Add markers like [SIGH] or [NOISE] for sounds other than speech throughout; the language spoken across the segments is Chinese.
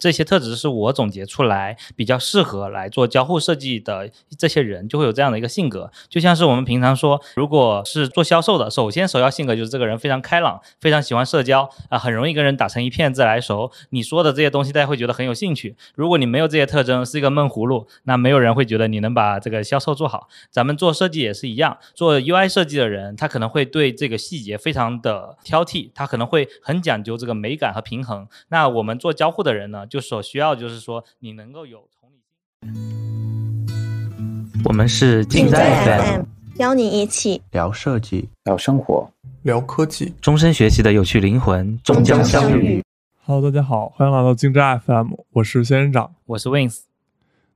这些特质是我总结出来比较适合来做交互设计的这些人，就会有这样的一个性格。就像是我们平常说，如果是做销售的，首先首要性格就是这个人非常开朗，非常喜欢社交啊，很容易跟人打成一片，自来熟。你说的这些东西，大家会觉得很有兴趣。如果你没有这些特征，是一个闷葫芦，那没有人会觉得你能把这个销售做好。咱们做设计也是一样，做 UI 设计的人，他可能会对这个细节非常的挑剔，他可能会很讲究这个美感和平衡。那我们做交互的人呢，就所需要就是说，你能够有同理心。我们是近在 FM，邀你一起聊设计、聊生活、聊科技，终身学习的有趣灵魂终将相遇。Hello，大家好，欢迎来到竞在 FM，我是仙人掌，我是 Wings。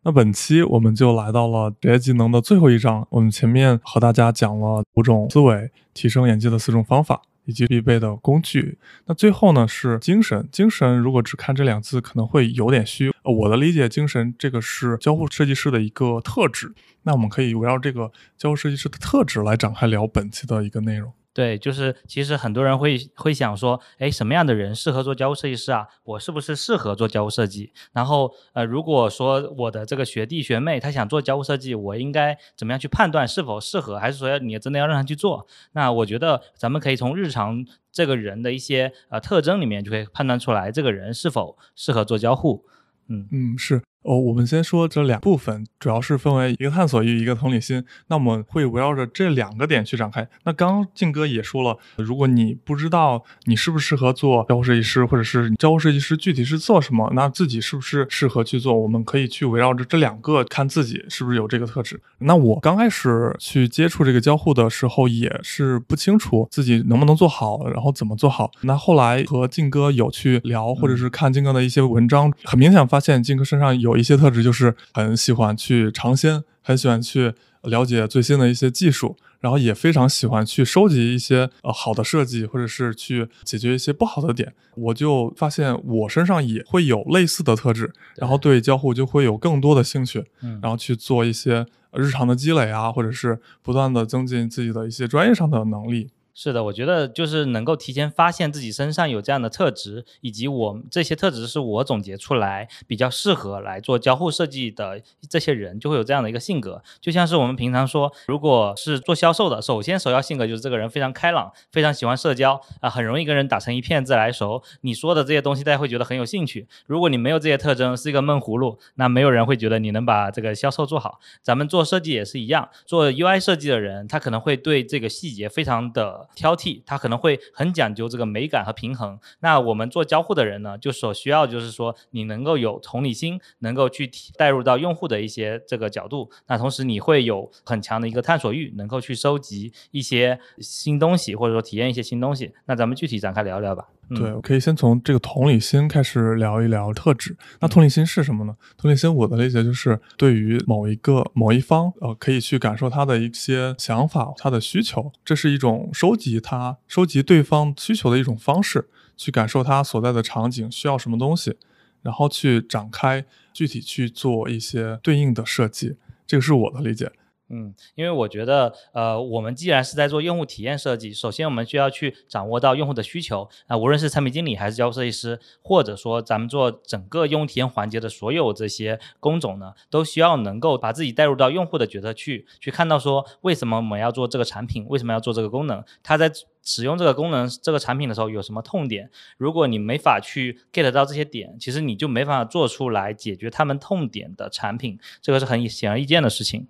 那本期我们就来到了职业技能的最后一章，我们前面和大家讲了五种思维提升演技的四种方法。以及必备的工具。那最后呢是精神。精神如果只看这两字，可能会有点虚。我的理解，精神这个是交互设计师的一个特质。那我们可以围绕这个交互设计师的特质来展开聊本期的一个内容。对，就是其实很多人会会想说，哎，什么样的人适合做交互设计师啊？我是不是适合做交互设计？然后，呃，如果说我的这个学弟学妹他想做交互设计，我应该怎么样去判断是否适合？还是说要你真的要让他去做？那我觉得咱们可以从日常这个人的一些呃特征里面，就可以判断出来这个人是否适合做交互。嗯嗯，是。哦，我们先说这两部分，主要是分为一个探索欲，一个同理心。那我们会围绕着这两个点去展开。那刚刚静哥也说了，如果你不知道你适不适合做交互设计师，或者是交互设计师具体是做什么，那自己是不是适合去做？我们可以去围绕着这两个看自己是不是有这个特质。那我刚开始去接触这个交互的时候，也是不清楚自己能不能做好，然后怎么做好。那后来和静哥有去聊，或者是看静哥的一些文章，很明显发现静哥身上有。一些特质就是很喜欢去尝鲜，很喜欢去了解最新的一些技术，然后也非常喜欢去收集一些呃好的设计，或者是去解决一些不好的点。我就发现我身上也会有类似的特质，然后对交互就会有更多的兴趣，然后去做一些日常的积累啊，或者是不断的增进自己的一些专业上的能力。是的，我觉得就是能够提前发现自己身上有这样的特质，以及我这些特质是我总结出来比较适合来做交互设计的这些人，就会有这样的一个性格。就像是我们平常说，如果是做销售的，首先首要性格就是这个人非常开朗，非常喜欢社交啊，很容易跟人打成一片，自来熟。你说的这些东西，大家会觉得很有兴趣。如果你没有这些特征，是一个闷葫芦，那没有人会觉得你能把这个销售做好。咱们做设计也是一样，做 UI 设计的人，他可能会对这个细节非常的。挑剔，他可能会很讲究这个美感和平衡。那我们做交互的人呢，就所需要就是说，你能够有同理心，能够去带入到用户的一些这个角度。那同时你会有很强的一个探索欲，能够去收集一些新东西，或者说体验一些新东西。那咱们具体展开聊聊吧。对，我可以先从这个同理心开始聊一聊特质。那同理心是什么呢？同理心我的理解就是对于某一个某一方，呃，可以去感受他的一些想法、他的需求，这是一种收集他、收集对方需求的一种方式，去感受他所在的场景需要什么东西，然后去展开具体去做一些对应的设计。这个是我的理解。嗯，因为我觉得，呃，我们既然是在做用户体验设计，首先我们需要去掌握到用户的需求啊，无论是产品经理还是交互设计师，或者说咱们做整个用户体验环节的所有这些工种呢，都需要能够把自己带入到用户的角色去，去看到说为什么我们要做这个产品，为什么要做这个功能，他在使用这个功能、这个产品的时候有什么痛点？如果你没法去 get 到这些点，其实你就没法做出来解决他们痛点的产品，这个是很显而易见的事情。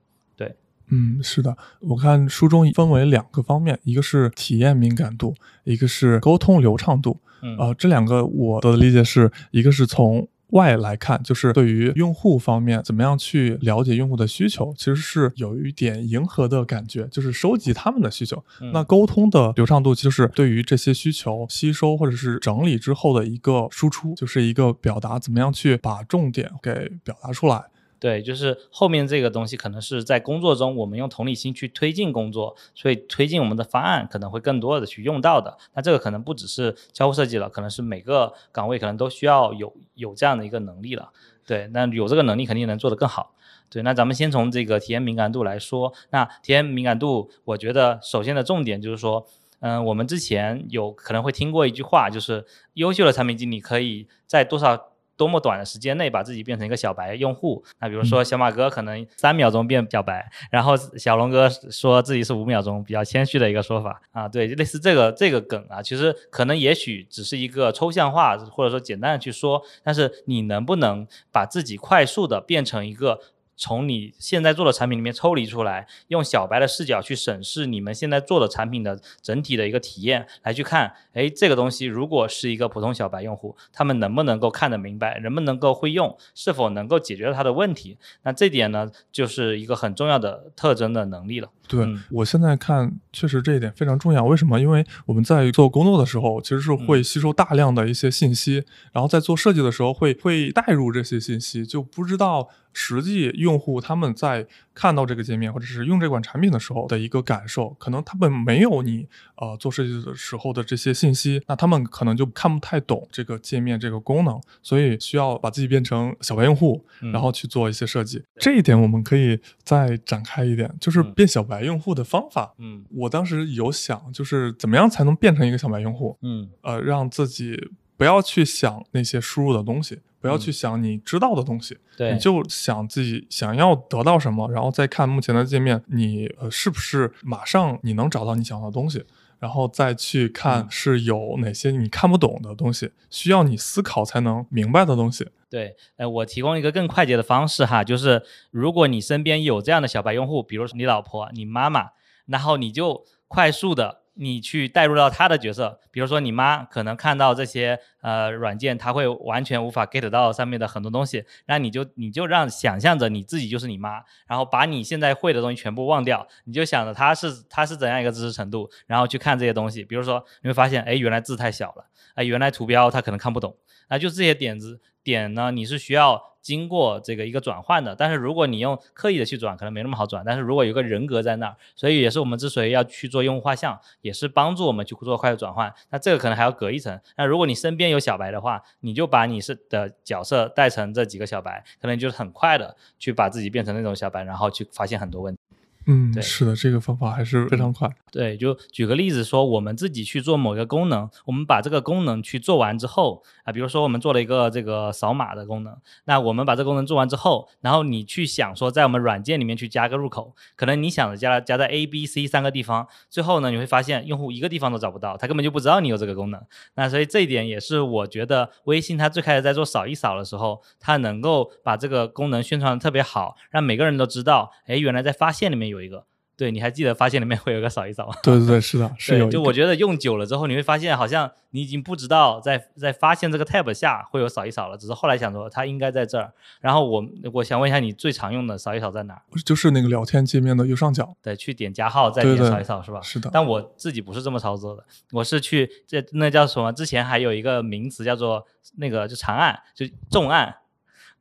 对。嗯，是的，我看书中分为两个方面，一个是体验敏感度，一个是沟通流畅度。嗯，呃，这两个我的理解是一个是从外来看，就是对于用户方面怎么样去了解用户的需求，其实是有一点迎合的感觉，就是收集他们的需求。那沟通的流畅度就是对于这些需求吸收或者是整理之后的一个输出，就是一个表达，怎么样去把重点给表达出来。对，就是后面这个东西可能是在工作中，我们用同理心去推进工作，所以推进我们的方案可能会更多的去用到的。那这个可能不只是交互设计了，可能是每个岗位可能都需要有有这样的一个能力了。对，那有这个能力肯定能做得更好。对，那咱们先从这个体验敏感度来说，那体验敏感度，我觉得首先的重点就是说，嗯，我们之前有可能会听过一句话，就是优秀的产品经理可以在多少。多么短的时间内把自己变成一个小白用户。那比如说小马哥可能三秒钟变小白，然后小龙哥说自己是五秒钟，比较谦虚的一个说法啊。对，类似这个这个梗啊，其实可能也许只是一个抽象化，或者说简单的去说，但是你能不能把自己快速的变成一个？从你现在做的产品里面抽离出来，用小白的视角去审视你们现在做的产品的整体的一个体验，来去看，哎，这个东西如果是一个普通小白用户，他们能不能够看得明白，能不能够会用，是否能够解决他的问题？那这点呢，就是一个很重要的特征的能力了。对我现在看，确实这一点非常重要。为什么？因为我们在做工作的时候，其实是会吸收大量的一些信息，然后在做设计的时候会会带入这些信息，就不知道。实际用户他们在看到这个界面或者是用这款产品的时候的一个感受，可能他们没有你呃做设计的时候的这些信息，那他们可能就看不太懂这个界面这个功能，所以需要把自己变成小白用户，然后去做一些设计。这一点我们可以再展开一点，就是变小白用户的方法。嗯，我当时有想，就是怎么样才能变成一个小白用户？嗯，呃，让自己不要去想那些输入的东西。不要去想你知道的东西，对，你就想自己想要得到什么，然后再看目前的界面，你呃是不是马上你能找到你想要的东西，然后再去看是有哪些你看不懂的东西，需要你思考才能明白的东西。对，呃，我提供一个更快捷的方式哈，就是如果你身边有这样的小白用户，比如说你老婆、你妈妈，然后你就快速的。你去带入到他的角色，比如说你妈可能看到这些呃软件，她会完全无法 get 到上面的很多东西，那你就你就让想象着你自己就是你妈，然后把你现在会的东西全部忘掉，你就想着他是他是怎样一个知识程度，然后去看这些东西，比如说你会发现，哎，原来字太小了，哎，原来图标他可能看不懂，那就这些点子点呢，你是需要。经过这个一个转换的，但是如果你用刻意的去转，可能没那么好转。但是如果有个人格在那儿，所以也是我们之所以要去做用户画像，也是帮助我们去做快速转换。那这个可能还要隔一层。那如果你身边有小白的话，你就把你是的角色带成这几个小白，可能就是很快的去把自己变成那种小白，然后去发现很多问题。嗯，是的，这个方法还是非常快。对，就举个例子说，我们自己去做某个功能，我们把这个功能去做完之后啊，比如说我们做了一个这个扫码的功能，那我们把这个功能做完之后，然后你去想说，在我们软件里面去加个入口，可能你想着加加在 A、B、C 三个地方，最后呢，你会发现用户一个地方都找不到，他根本就不知道你有这个功能。那所以这一点也是我觉得微信它最开始在做扫一扫的时候，它能够把这个功能宣传的特别好，让每个人都知道，哎，原来在发现里面有一个。对，你还记得发现里面会有个扫一扫吗？[LAUGHS] 对对对，是的，[LAUGHS] 是有。就我觉得用久了之后，你会发现好像你已经不知道在在发现这个 tab 下会有扫一扫了，只是后来想说它应该在这儿。然后我我想问一下，你最常用的扫一扫在哪儿？就是那个聊天界面的右上角。对，去点加号，再点扫一扫是吧？是的。但我自己不是这么操作的，我是去这那叫什么？之前还有一个名词叫做那个就长按，就重按，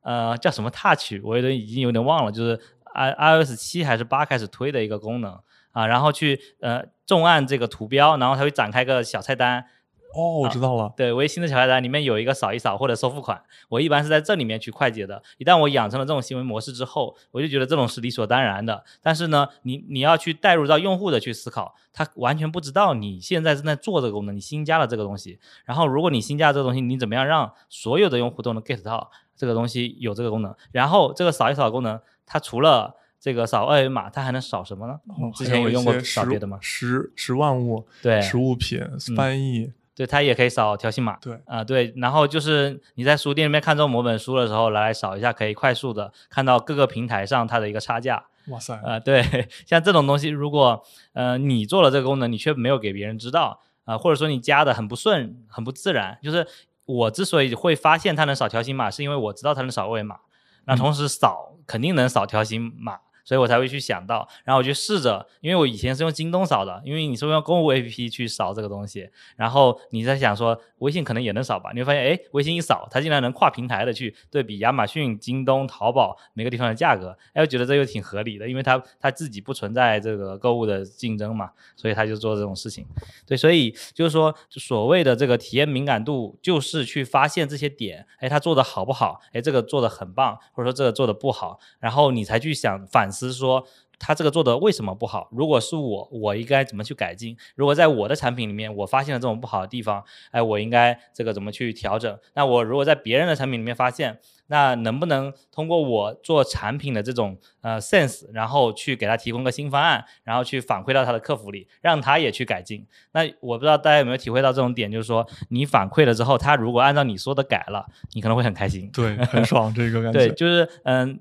呃，叫什么 touch？我有点已经有点忘了，就是 i iOS 七还是八开始推的一个功能。啊，然后去呃重按这个图标，然后它会展开个小菜单。哦，我知道了。对，微信的小菜单里面有一个扫一扫或者收付款，我一般是在这里面去快捷的。一旦我养成了这种行为模式之后，我就觉得这种是理所当然的。但是呢，你你要去带入到用户的去思考，他完全不知道你现在正在做这个功能，你新加了这个东西。然后如果你新加这个东西，你怎么样让所有的用户都能 get 到这个东西有这个功能？然后这个扫一扫功能，它除了这个扫二维码，它还能扫什么呢？之前有用过扫别的吗？实实万物，对，实物品翻译，对，它也可以扫条形码。对，啊，对，然后就是你在书店里面看中某本书的时候，来扫一下，可以快速的看到各个平台上它的一个差价。哇塞！啊，对，像这种东西，如果呃你做了这个功能，你却没有给别人知道啊，或者说你加的很不顺、很不自然，就是我之所以会发现它能扫条形码，是因为我知道它能扫二维码，那同时扫肯定能扫条形码。所以我才会去想到，然后我就试着，因为我以前是用京东扫的，因为你是用购物 APP 去扫这个东西，然后你在想说微信可能也能扫吧，你会发现，哎，微信一扫，它竟然能跨平台的去对比亚马逊、京东、淘宝每个地方的价格，哎，我觉得这又挺合理的，因为它它自己不存在这个购物的竞争嘛，所以它就做这种事情。对，所以就是说，所谓的这个体验敏感度，就是去发现这些点，哎，它做的好不好？哎，这个做的很棒，或者说这个做的不好，然后你才去想反。思说。他这个做的为什么不好？如果是我，我应该怎么去改进？如果在我的产品里面，我发现了这种不好的地方，哎，我应该这个怎么去调整？那我如果在别人的产品里面发现，那能不能通过我做产品的这种呃 sense，然后去给他提供个新方案，然后去反馈到他的客服里，让他也去改进？那我不知道大家有没有体会到这种点，就是说你反馈了之后，他如果按照你说的改了，你可能会很开心。对，很爽这个感觉。[LAUGHS] 对，就是嗯。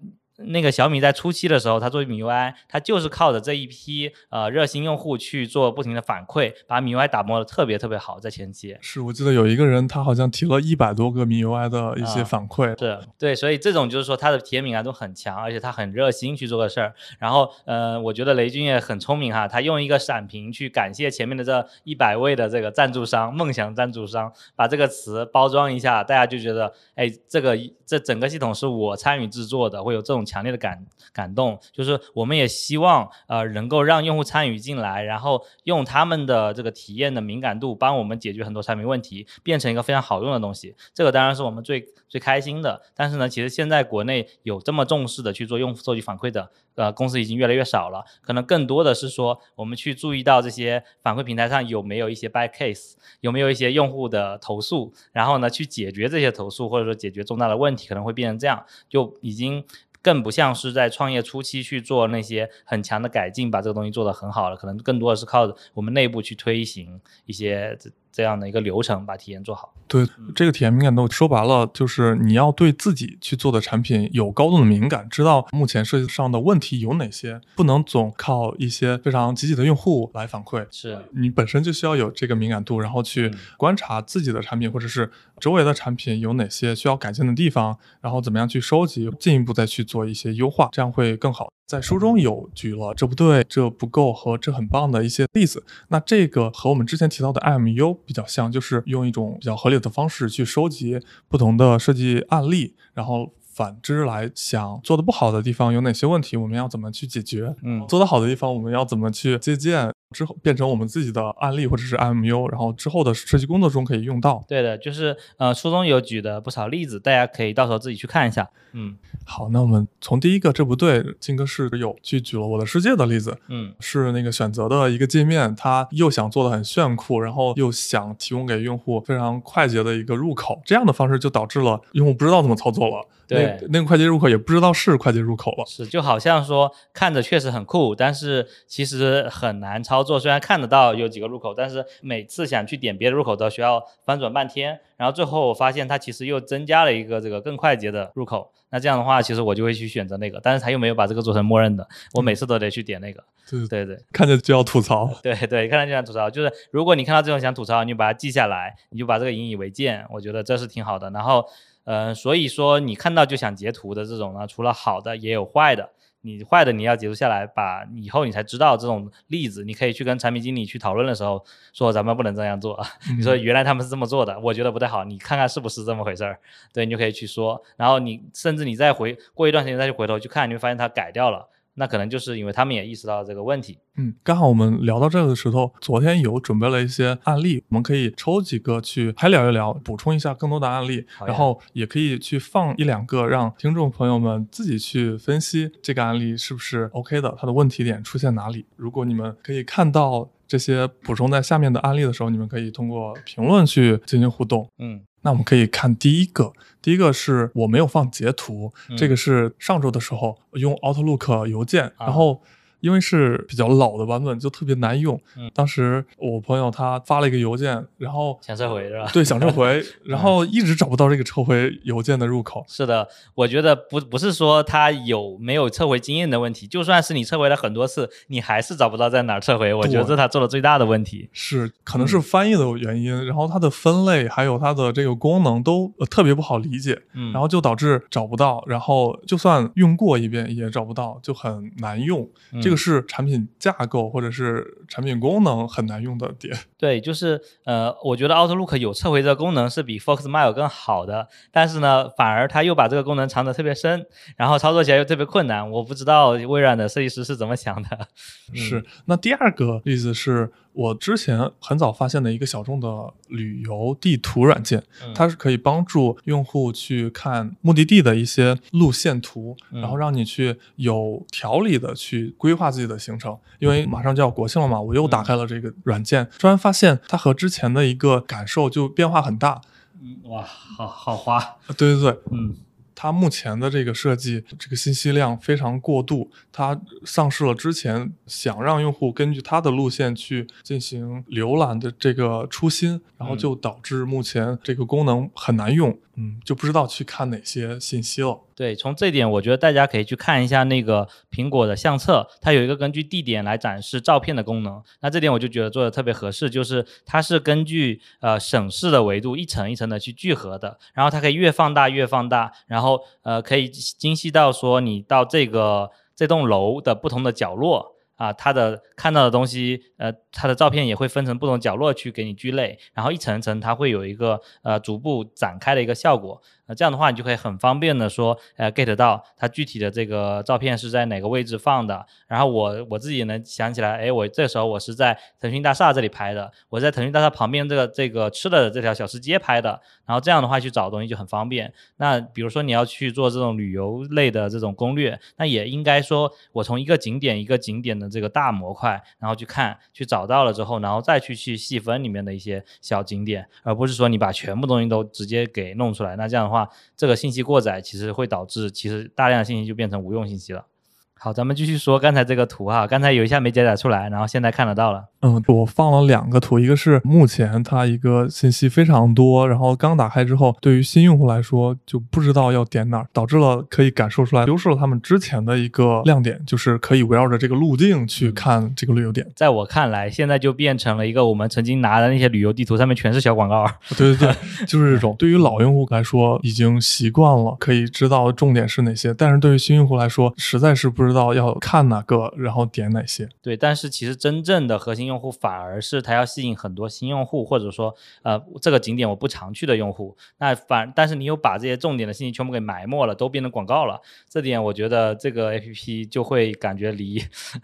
那个小米在初期的时候，它做米 UI，它就是靠着这一批呃热心用户去做不停的反馈，把米 UI 打磨的特别特别好。在前期，是我记得有一个人，他好像提了一百多个米 UI 的一些反馈。是对，所以这种就是说它的体验敏感度很强，而且他很热心去做个事儿。然后，呃，我觉得雷军也很聪明哈，他用一个闪屏去感谢前面的这一百位的这个赞助商、梦想赞助商，把这个词包装一下，大家就觉得，哎，这个这整个系统是我参与制作的，会有这种。强烈的感感动，就是我们也希望呃能够让用户参与进来，然后用他们的这个体验的敏感度帮我们解决很多产品问题，变成一个非常好用的东西。这个当然是我们最最开心的。但是呢，其实现在国内有这么重视的去做用户收集反馈的呃公司已经越来越少了。可能更多的是说我们去注意到这些反馈平台上有没有一些 bad case，有没有一些用户的投诉，然后呢去解决这些投诉或者说解决重大的问题，可能会变成这样，就已经。更不像是在创业初期去做那些很强的改进，把这个东西做得很好了，可能更多的是靠我们内部去推行一些。这样的一个流程，把体验做好。对这个体验敏感度，说白了就是你要对自己去做的产品有高度的敏感，知道目前设计上的问题有哪些，不能总靠一些非常积极的用户来反馈。是你本身就需要有这个敏感度，然后去观察自己的产品或者是周围的产品有哪些需要改进的地方，然后怎么样去收集，进一步再去做一些优化，这样会更好。在书中有举了这不对、这不够和这很棒的一些例子。那这个和我们之前提到的 IMU 比较像，就是用一种比较合理的方式去收集不同的设计案例，然后反之来想做的不好的地方有哪些问题，我们要怎么去解决？嗯，做的好的地方我们要怎么去借鉴？之后变成我们自己的案例或者是 IMU，然后之后的设计工作中可以用到。对的，就是呃，书中有举的不少例子，大家可以到时候自己去看一下。嗯，好，那我们从第一个这不对，金哥是有去举了我的世界的例子。嗯，是那个选择的一个界面，它又想做的很炫酷，然后又想提供给用户非常快捷的一个入口，这样的方式就导致了用户不知道怎么操作了。对，那个快捷入口也不知道是快捷入口了。是，就好像说看着确实很酷，但是其实很难操作。虽然看得到有几个入口，但是每次想去点别的入口都需要翻转半天。然后最后我发现它其实又增加了一个这个更快捷的入口。那这样的话，其实我就会去选择那个，但是他又没有把这个做成默认的，我每次都得去点那个。对对对，看着就要吐槽。对对，看着就想吐槽。就是如果你看到这种想吐槽，你就把它记下来，你就把这个引以为戒。我觉得这是挺好的。然后。嗯，所以说你看到就想截图的这种呢，除了好的也有坏的。你坏的你要截图下来，把以后你才知道这种例子，你可以去跟产品经理去讨论的时候说咱们不能这样做。[LAUGHS] 你说原来他们是这么做的，我觉得不太好，你看看是不是这么回事儿？对你就可以去说，然后你甚至你再回过一段时间再去回头去看，你会发现他改掉了。那可能就是因为他们也意识到了这个问题。嗯，刚好我们聊到这个的时候，昨天有准备了一些案例，我们可以抽几个去还聊一聊，补充一下更多的案例，然后也可以去放一两个，让听众朋友们自己去分析这个案例是不是 OK 的，它的问题点出现哪里。如果你们可以看到这些补充在下面的案例的时候，你们可以通过评论去进行互动。嗯。那我们可以看第一个，第一个是我没有放截图，这个是上周的时候用 Outlook 邮件，然后。因为是比较老的版本，就特别难用。嗯，当时我朋友他发了一个邮件，然后想撤回是吧？对，想撤回，[LAUGHS] 然后一直找不到这个撤回邮件的入口。是的，我觉得不不是说他有没有撤回经验的问题，就算是你撤回了很多次，你还是找不到在哪儿撤回。我觉得这是他做的最大的问题。是，可能是翻译的原因，然后它的分类还有它的这个功能都特别不好理解，嗯，然后就导致找不到，然后就算用过一遍也找不到，就很难用。这个是产品架构或者是产品功能很难用的点。对，就是呃，我觉得 Outlook 有撤回这个功能是比 Foxmail 更好的，但是呢，反而它又把这个功能藏得特别深，然后操作起来又特别困难。我不知道微软的设计师是怎么想的。[LAUGHS] 是。那第二个例子是我之前很早发现的一个小众的旅游地图软件，嗯它是可以帮助用户去看目的地的一些路线图，嗯然后让你去有条理的去规划自己的行程。因为马上就要国庆了嘛，我又打开了这个软件，突然发现它和之前的一个感受就变化很大。嗯，哇，好好花，对对对，嗯它目前的这个设计，这个信息量非常过度，它丧失了之前想让用户根据它的路线去进行浏览的这个初心，然后就导致目前这个功能很难用，嗯，就不知道去看哪些信息了。对，从这点我觉得大家可以去看一下那个苹果的相册，它有一个根据地点来展示照片的功能。那这点我就觉得做的特别合适，就是它是根据呃省市的维度一层一层的去聚合的，然后它可以越放大越放大，然后呃可以精细到说你到这个这栋楼的不同的角落。啊，它的看到的东西，呃，它的照片也会分成不同角落去给你聚类，然后一层层它会有一个呃逐步展开的一个效果。这样的话你就可以很方便的说，呃，get 到它具体的这个照片是在哪个位置放的。然后我我自己能想起来，哎，我这时候我是在腾讯大厦这里拍的，我在腾讯大厦旁边这个这个吃的这条小吃街拍的。然后这样的话去找东西就很方便。那比如说你要去做这种旅游类的这种攻略，那也应该说我从一个景点一个景点的这个大模块，然后去看，去找到了之后，然后再去去细分里面的一些小景点，而不是说你把全部东西都直接给弄出来。那这样的话，这个信息过载其实会导致其实大量的信息就变成无用信息了。好，咱们继续说刚才这个图哈，刚才有一下没加载出来，然后现在看得到了。嗯，我放了两个图，一个是目前它一个信息非常多，然后刚打开之后，对于新用户来说就不知道要点哪儿，导致了可以感受出来，丢失了他们之前的一个亮点，就是可以围绕着这个路径去看这个旅游点。在我看来，现在就变成了一个我们曾经拿的那些旅游地图上面全是小广告。对对对，就是这种。[LAUGHS] 对于老用户来说，已经习惯了，可以知道重点是哪些；但是对于新用户来说，实在是不知道要看哪个，然后点哪些。对，但是其实真正的核心用户反而是它要吸引很多新用户，或者说呃这个景点我不常去的用户。那反但是你又把这些重点的信息全部给埋没了，都变成广告了。这点我觉得这个 A P P 就会感觉离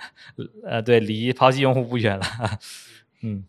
[LAUGHS] 呃对离抛弃用户不远了。[LAUGHS] 嗯。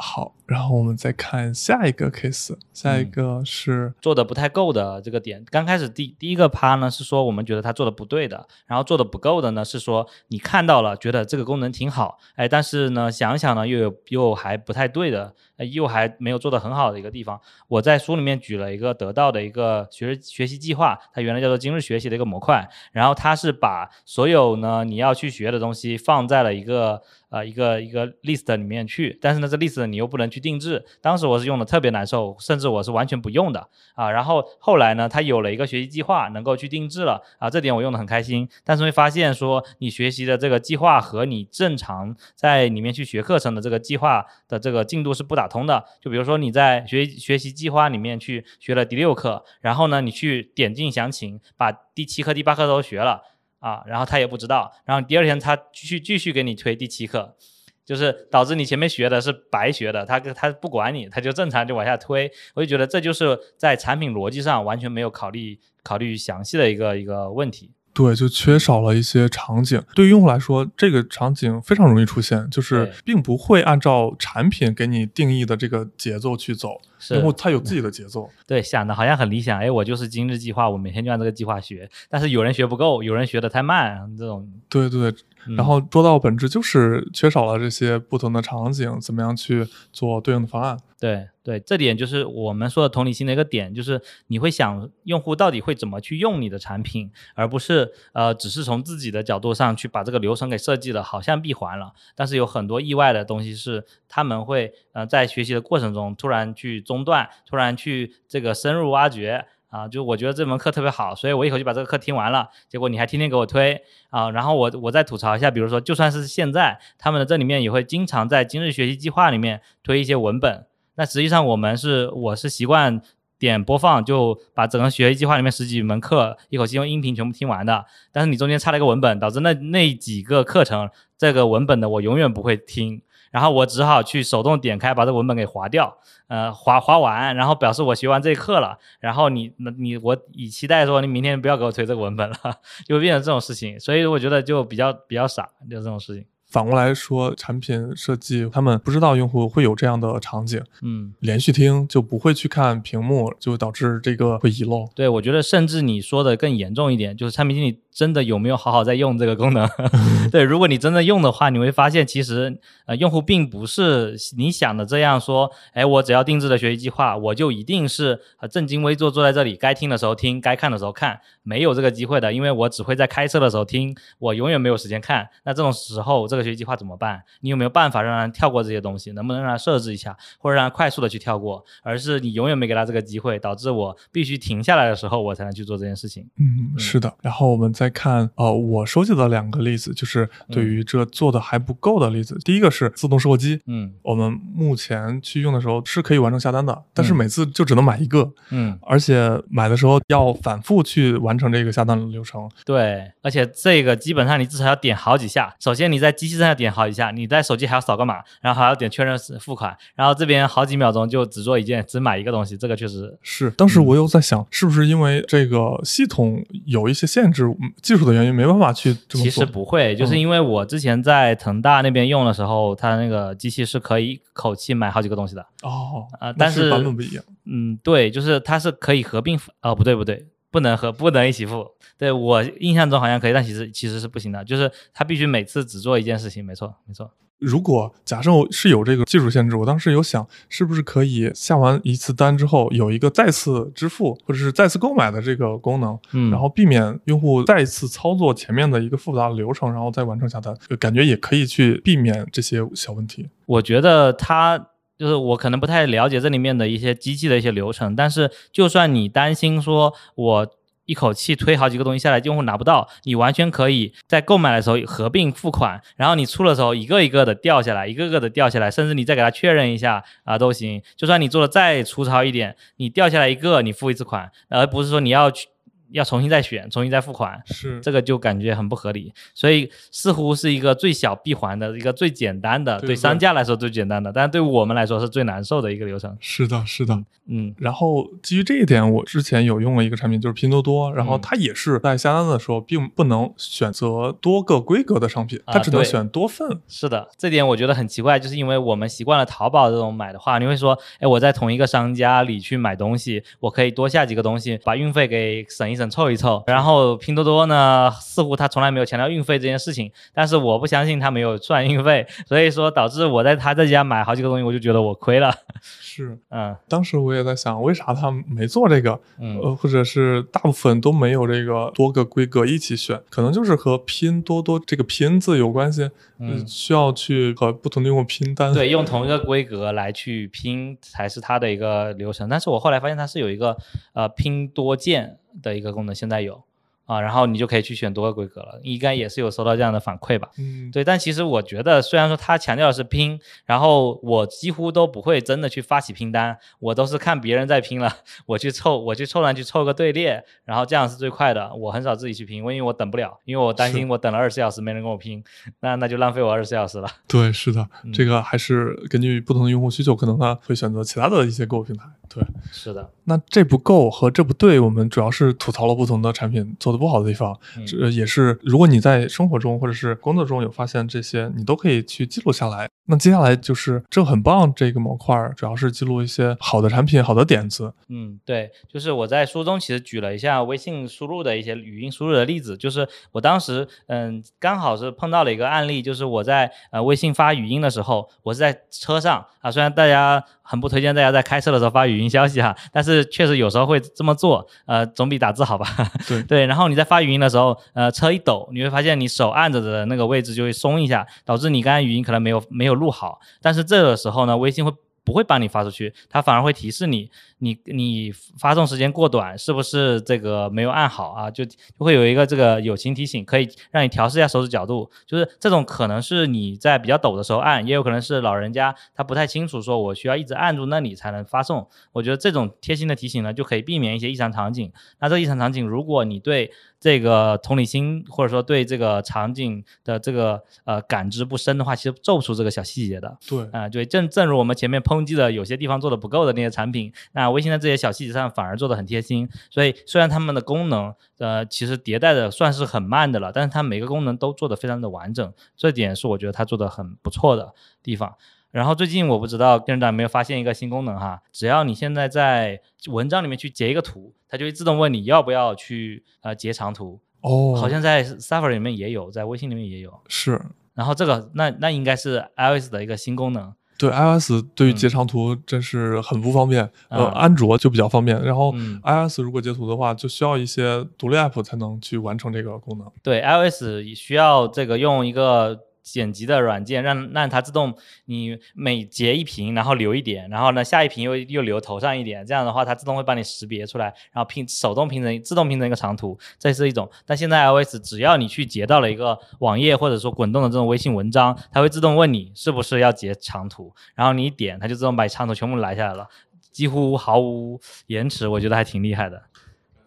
好，然后我们再看下一个 case，下一个是、做的不太够的这个点。刚开始第第一个趴呢是说我们觉得他做的不对的，然后做的不够的呢是说你看到了，觉得这个功能挺好，哎，但是呢想想呢又有又还不太对的，呃又还没有做的很好的一个地方。我在书里面举了一个得到的一个学学习计划，它原来叫做今日学习的一个模块，然后它是把所有呢你要去学的东西放在了一个。呃，一个一个 list 里面去，但是呢，这 list 你又不能去定制。当时我是用的特别难受，甚至我是完全不用的啊。然后后来呢，它有了一个学习计划，能够去定制了啊，这点我用的很开心。但是会发现说，你学习的这个计划和你正常在里面去学课程的这个计划的这个进度是不打通的。就比如说你在学学习计划里面去学了第六课，然后呢，你去点进详情，把第七课、第八课都学了。啊，然后他也不知道，然后第二天他继续继续给你推第七课，就是导致你前面学的是白学的，他他不管你，他就正常就往下推。我就觉得这就是在产品逻辑上完全没有考虑考虑详细的一个一个问题。对，就缺少了一些场景。对于用户来说，这个场景非常容易出现，就是并不会按照产品给你定义的这个节奏去走，用户他有自己的节奏。对，想的好像很理想，哎，我就是今日计划，我每天就按这个计划学。但是有人学不够，有人学的太慢，这种对对，嗯然后说到本质就是缺少了这些不同的场景，怎么样去做对应的方案。对对，这点就是我们说的同理心的一个点，就是你会想用户到底会怎么去用你的产品，而不是呃只是从自己的角度上去把这个流程给设计的好像闭环了，但是有很多意外的东西是他们会呃在学习的过程中突然去中断，突然去这个深入挖掘。啊，就我觉得这门课特别好，所以我一口气把这个课听完了。结果你还天天给我推啊，然后我我再吐槽一下，比如说就算是现在，他们的这里面也会经常在今日学习计划里面推一些文本。那实际上我们是我是习惯点播放，就把整个学习计划里面十几门课一口气用音频全部听完的。但是你中间插了一个文本，导致那那几个课程这个文本的我永远不会听。然后我只好去手动点开，把这文本给划掉，呃，划划完，然后表示我学完这课了。然后你那你我以期待说你明天不要给我推这个文本了，[LAUGHS] 就会变成这种事情。所以我觉得就比较比较傻，就这种事情。反过来说，产品设计他们不知道用户会有这样的场景，嗯，连续听就不会去看屏幕，就导致这个会遗漏。对，我觉得甚至你说的更严重一点，就是产品经理真的有没有好好在用这个功能？[LAUGHS] 对，如果你真的用的话，你会发现其实呃，用户并不是你想的这样说，哎，我只要定制的学习计划，我就一定是呃正襟危坐坐在这里，该听的时候听，该看的时候看，没有这个机会的，因为我只会在开车的时候听，我永远没有时间看。那这种时候，这个学习计划怎么办？你有没有办法让他跳过这些东西？能不能让他设置一下，或者让他快速的去跳过？而是你永远没给他这个机会，导致我必须停下来的时候，我才能去做这件事情。嗯，是的。然后我们再看，呃，我收集的两个例子，就是对于这做的还不够的例子。第一个是自动售货机，嗯我们目前去用的时候是可以完成下单的，但是每次就只能买一个，嗯，而且买的时候要反复去完成这个下单的流程。对，而且这个基本上你至少要点好几下。首先你在机器上要点好几下，你在手机还要扫个码，然后还要点确认付款，然后这边好几秒钟就只做一件，只买一个东西，这个确实是，当时我有在想，是不是因为这个系统有一些限制，嗯技术的原因，没办法去这么其？实不会，就是嗯因为我之前在腾大那边用的时候，它那个机器是可以一口气买好几个东西的。哦，那啊但是版本不一样。嗯，对，就是它是可以合并付，哦，不对不对，不能合，不能一起付。对我印象中好像可以，但其实其实是不行的，就是它必须每次只做一件事情，没错没错。如果假设我是有这个技术限制，我当时有想，是不是可以下完一次单之后有一个再次支付或者是再次购买的这个功能，嗯，然后避免用户再一次操作前面的一个复杂的流程，然后再完成下单，呃感觉也可以去避免这些小问题。我觉得它就是我可能不太了解这里面的一些机器的一些流程，但是就算你担心说我一口气推好几个东西下来，用户拿不到，你完全可以在购买的时候合并付款，然后你出的时候一个一个的掉下来，一个个的掉下来，甚至你再给他确认一下啊都行。就算你做的再粗糙一点，你掉下来一个，你付一次款，而不是说你要去要重新再选，重新再付款。是这个就感觉很不合理，所以似乎是一个最小闭环的一个最简单的，对商家来说最简单的，但是对我们来说是最难受的一个流程。是的，是的。嗯然后基于这一点，我之前有用了一个产品，就是拼多多，然后嗯它也是在下单的时候，并不能选择多个规格的商品，啊它只能选多份。是的，这点我觉得很奇怪，就是因为我们习惯了淘宝这种买的话，你会说，哎，我在同一个商家里去买东西，我可以多下几个东西，把运费给省一省、凑一凑。然后拼多多呢，似乎他从来没有强调运费这件事情，但是我不相信他没有算运费，所以说导致我在他这家买好几个东西，我就觉得我亏了。是，[LAUGHS] 嗯当时我也在想，为啥他没做这个？嗯。呃，或者是大部分都没有这个多个规格一起选，可能就是和拼多多这个拼字有关系，呃嗯需要去和不同的用户拼单。对，用同一个规格来去拼才是它的一个流程。但是我后来发现它是有一个呃拼多件的一个功能，现在有啊，然后你就可以去选多个规格了。应该也是有收到这样的反馈吧？嗯，对，但其实我觉得，虽然说他强调的是拼，然后我几乎都不会真的去发起拼单，我都是看别人在拼了，我去凑，我去凑上去凑个队列，然后这样是最快的。我很少自己去拼，因为我等不了，因为我担心我等了二十四小时没人跟我拼，那那就浪费我二十四小时了。对，是的，嗯这个还是根据不同的用户需求，可能他会选择其他的一些购物平台。对，是的，那这不够和这不对，我们主要是吐槽了不同的产品做的不好的地方。嗯这也是，如果你在生活中或者是工作中有发现这些，你都可以去记录下来。那接下来就是这很棒这个模块儿，主要是记录一些好的产品、好的点子。嗯，对，就是我在书中其实举了一下微信输入的一些语音输入的例子，就是我当时嗯刚好是碰到了一个案例，就是我在呃微信发语音的时候，我是在车上啊，虽然大家很不推荐大家在开车的时候发语音消息哈，但是确实有时候会这么做，呃，总比打字好吧？对 [LAUGHS] 对，然后你在发语音的时候，呃，车一抖，你会发现你手按着的那个位置就会松一下，导致你刚才语音可能没有没有录好。但是这个时候呢，微信会不会帮你发出去，它反而会提示你，你你发送时间过短，是不是这个没有按好啊？就就会有一个这个友情提醒，可以让你调试一下手指角度。就是这种可能是你在比较抖的时候按，也有可能是老人家他不太清楚，说我需要一直按住那里才能发送。我觉得这种贴心的提醒呢，就可以避免一些异常场景。那这异常场景，如果你对这个同理心或者说对这个场景的这个呃感知不深的话，其实做不出这个小细节的。对，啊、对，正正如我们前面抨击的有些地方做的不够的那些产品，那微信在这些小细节上反而做的很贴心。所以虽然他们的功能，呃，其实迭代的算是很慢的了，但是它每个功能都做的非常的完整，这点是我觉得它做的很不错的地方。然后最近我不知道店长有没有发现一个新功能哈，只要你现在在文章里面去截一个图，它就会自动问你要不要去呃截长图。哦，好像在 Safari 里面也有，在微信里面也有。是然后这个那那应该是 iOS 的一个新功能。对 iOS 对于嗯截长图真是很不方便，呃，啊安卓就比较方便。然后嗯 iOS 如果截图的话，就需要一些独立 app 才能去完成这个功能。对 iOS 需要这个用一个剪辑的软件，让让它自动你每截一屏，然后留一点，然后呢下一屏又又留头上一点，这样的话它自动会帮你识别出来，然后拼手动拼成自动拼成一个长图，这是一种。但现在 iOS 只要你去截到了一个网页或者说滚动的这种微信文章，它会自动问你是不是要截长图，然后你一点，它就自动把长图全部来下来了，几乎毫无延迟，我觉得还挺厉害的。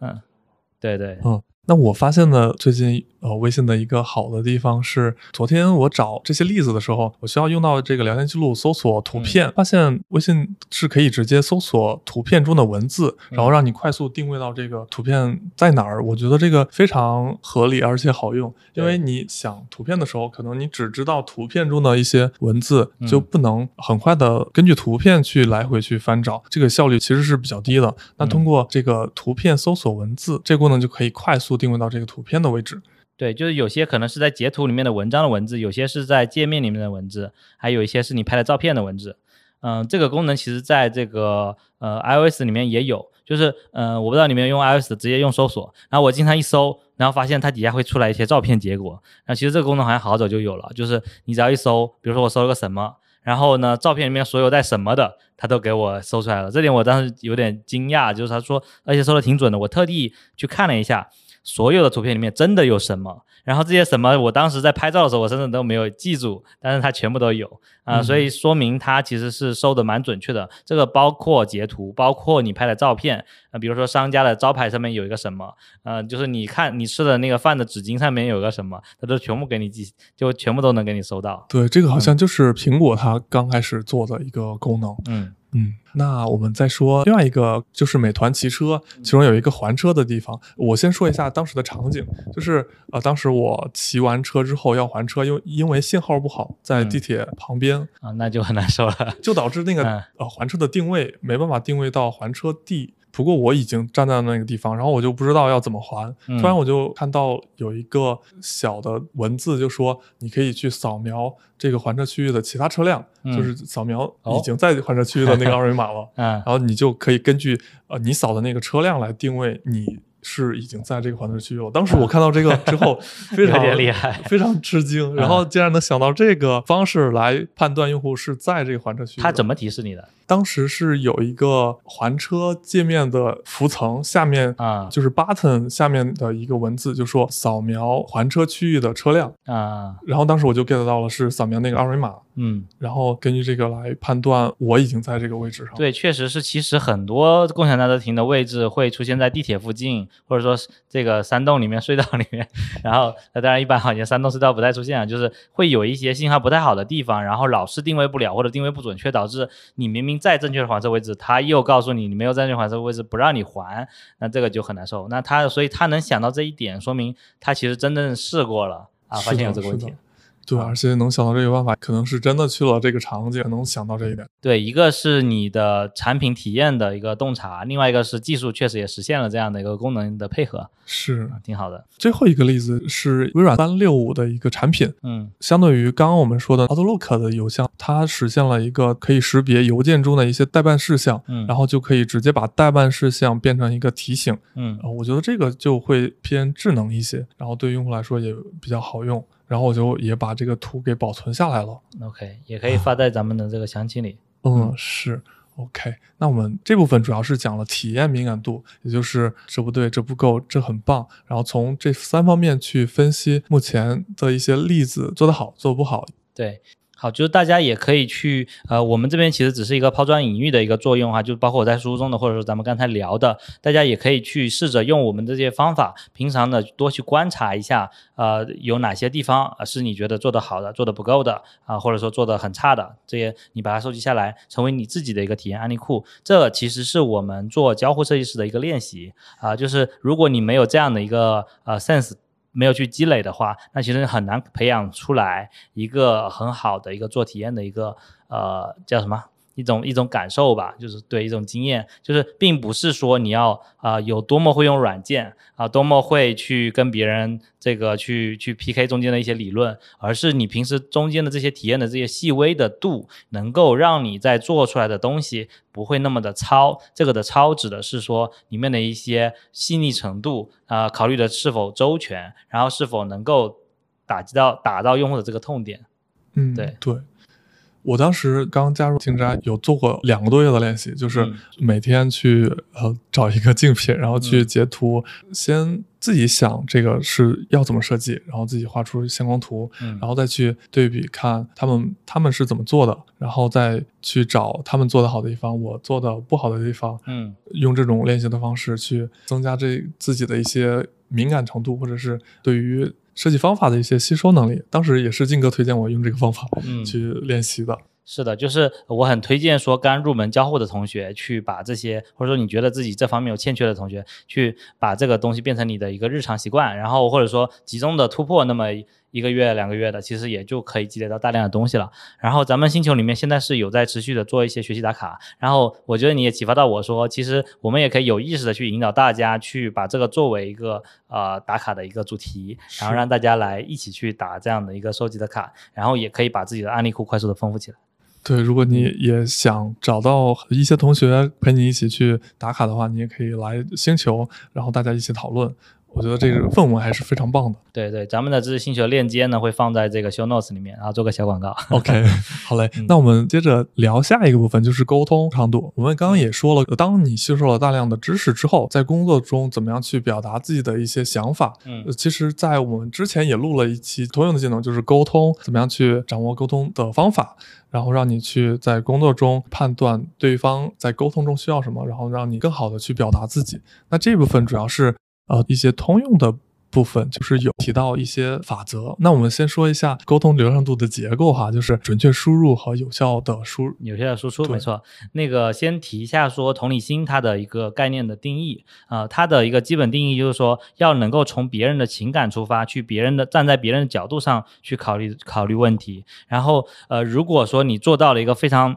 嗯，对对，嗯，那我发现呢，最近呃微信的一个好的地方是，昨天我找这些例子的时候，我需要用到这个聊天记录搜索图片，发现微信是可以直接搜索图片中的文字，然后让你快速定位到这个图片在哪儿。我觉得这个非常合理而且好用，因为你想图片的时候，可能你只知道图片中的一些文字，嗯就不能很快的根据图片去来回去翻找，这个效率其实是比较低的。那通过这个图片搜索文字，这个功能就可以快速定位到这个图片的位置。对，就是有些可能是在截图里面的文章的文字，有些是在界面里面的文字，还有一些是你拍的照片的文字。嗯，这个功能其实在这个呃 iOS 里面也有，就是嗯、呃我不知道你们用 iOS 直接用搜索，然后我经常一搜，然后发现它底下会出来一些照片结果。那其实这个功能好像好早就有了，就是你只要一搜，比如说我搜了个什么，然后呢照片里面所有带什么的，它都给我搜出来了。这点我当时有点惊讶，就是他说，而且搜的挺准的，我特地去看了一下。所有的图片里面真的有什么，然后这些什么，我当时在拍照的时候，我甚至都没有记住，但是它全部都有啊、嗯所以说明它其实是收的蛮准确的。这个包括截图，包括你拍的照片，啊、比如说商家的招牌上面有一个什么，呃，就是你看你吃的那个饭的纸巾上面有个什么，它都全部给你记，就全部都能给你收到。对，这个好像就是苹果它刚开始做的一个功能。嗯嗯，那我们再说另外一个，就是美团骑车，其中有一个还车的地方。我先说一下当时的场景，就是呃，当时我骑完车之后要还车，因为因为信号不好，在嗯地铁旁边，啊，那就很难受了。就导致那个、[LAUGHS] 嗯呃还车的定位没办法定位到还车地。不过我已经站在那个地方，然后我就不知道要怎么还。嗯突然我就看到有一个小的文字，就说你可以去扫描这个还车区域的其他车辆，嗯就是扫描哦已经在还车区域的那个二维码了。[LAUGHS] 嗯然后你就可以根据呃你扫的那个车辆来定位你是已经在这个还车区域了。当时我看到这个之后，[LAUGHS] 非常厉害非常吃惊，然后竟然能想到这个方式来判断用户是在这个还车区域他。怎么提示你的？当时是有一个还车界面的浮层，下面啊就是 button 下面的一个文字，就说扫描还车区域的车辆。啊然后当时我就 get 到了是扫描那个二维码，嗯。然后根据这个来判断我已经在这个位置上。对，确实是，其实很多共享单车停的位置会出现在地铁附近，或者说这个山洞里面、隧道里面。然后，那当然一般好像山洞、隧道不太出现啊，就是会有一些信号不太好的地方，然后老是定位不了或者定位不准确，导致你明明在正确的还车位置，他又告诉你你没有在正确还车位置，不让你还，那这个就很难受。那他所以他能想到这一点，说明他其实真正试过了啊，发现有这个问题。对，啊而且能想到这个办法，可能是真的去了这个场景，能想到这一点。对，一个是你的产品体验的一个洞察，另外一个是技术确实也实现了这样的一个功能的配合，是挺好的。最后一个例子是微软三六五的一个产品，嗯相对于刚刚我们说的 Outlook 的邮箱，它实现了一个可以识别邮件中的一些待办事项，嗯然后就可以直接把待办事项变成一个提醒。嗯呃，我觉得这个就会偏智能一些，然后对用户来说也比较好用。然后我就也把这个图给保存下来了。，OK，也可以发在咱们的这个详情里。嗯，是 OK。那我们这部分主要是讲了体验敏感度，也就是这不对，这不够，这很棒。然后从这三方面去分析目前的一些例子做得好，做不好。对，好，就是大家也可以去，呃，我们这边其实只是一个抛砖引玉的一个作用哈，就包括我在书中的，或者说咱们刚才聊的，大家也可以去试着用我们这些方法，平常的多去观察一下，呃，有哪些地方是你觉得做得好的，做得不够的啊，或者说做得很差的，这些你把它收集下来，成为你自己的一个体验案例库。这其实是我们做交互设计师的一个练习啊，就是如果你没有这样的一个呃 sense。没有去积累的话，那其实很难培养出来一个很好的一个做体验的一个呃叫什么？一种一种感受吧，就是对一种经验，就是并不是说你要啊有多么会用软件啊，多么会去跟别人这个去去 PK 中间的一些理论，而是你平时中间的这些体验的这些细微的度，能够让你在做出来的东西不会那么的糙。这个的糙指的是说里面的一些细腻程度啊，考虑的是否周全，然后是否能够打击到打到用户的这个痛点。嗯，对对。我当时刚加入金斋，有做过两个多月的练习，就是每天去呃找一个竞品，然后去截图，先自己想这个是要怎么设计，然后自己画出线光图，然后再去对比看他们他们是怎么做的，然后再去找他们做的好的地方，我做的不好的地方，嗯，用这种练习的方式去增加这自己的一些敏感程度，或者是对于。设计方法的一些吸收能力，当时也是静哥推荐我用这个方法去练习的。是的，就是我很推荐说刚入门交互的同学去把这些，或者说你觉得自己这方面有欠缺的同学，去把这个东西变成你的一个日常习惯，然后或者说集中的突破那么。一个月、两个月的，其实也就可以积累到大量的东西了。然后咱们星球里面现在是有在持续的做一些学习打卡。然后我觉得你也启发到我说，其实我们也可以有意识的去引导大家去把这个作为一个呃打卡的一个主题，然后让大家来一起去打这样的一个收集的卡，然后也可以把自己的案例库快速的丰富起来。对，如果你也想找到一些同学陪你一起去打卡的话，你也可以来星球，然后大家一起讨论。我觉得这个氛围还是非常棒的。对对，咱们的知识星球链接呢会放在这个 show notes 里面，然后做个小广告。OK，[LAUGHS] 好嘞，那我们接着聊下一个部分，就是沟通长度。我们刚刚也说了，当你吸收了大量的知识之后，在工作中怎么样去表达自己的一些想法？嗯，其实，在我们之前也录了一期通用的技能，就是沟通，怎么样去掌握沟通的方法，然后让你去在工作中判断对方在沟通中需要什么，然后让你更好的去表达自己。那这部分主要是。呃，一些通用的部分就是有提到一些法则。那我们先说一下沟通流畅度的结构哈，就是准确输入和有效的输有效的输出，没错。那个先提一下说同理心它的一个概念的定义啊，它的一个基本定义就是说要能够从别人的情感出发，去别人的站在别人的角度上去考虑考虑问题。然后呃，如果说你做到了一个非常。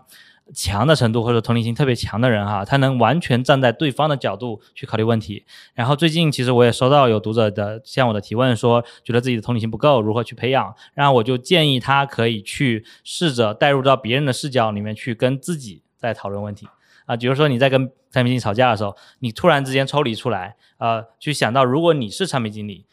强的程度或者同理心特别强的人哈，他能完全站在对方的角度去考虑问题。然后最近其实我也收到有读者的向我的提问，说觉得自己的同理心不够，如何去培养？然后我就建议他可以去试着带入到别人的视角里面去跟自己在讨论问题啊。比如说你在跟产品经理吵架的时候，你突然之间抽离出来，呃，去想到如果你是产品经理，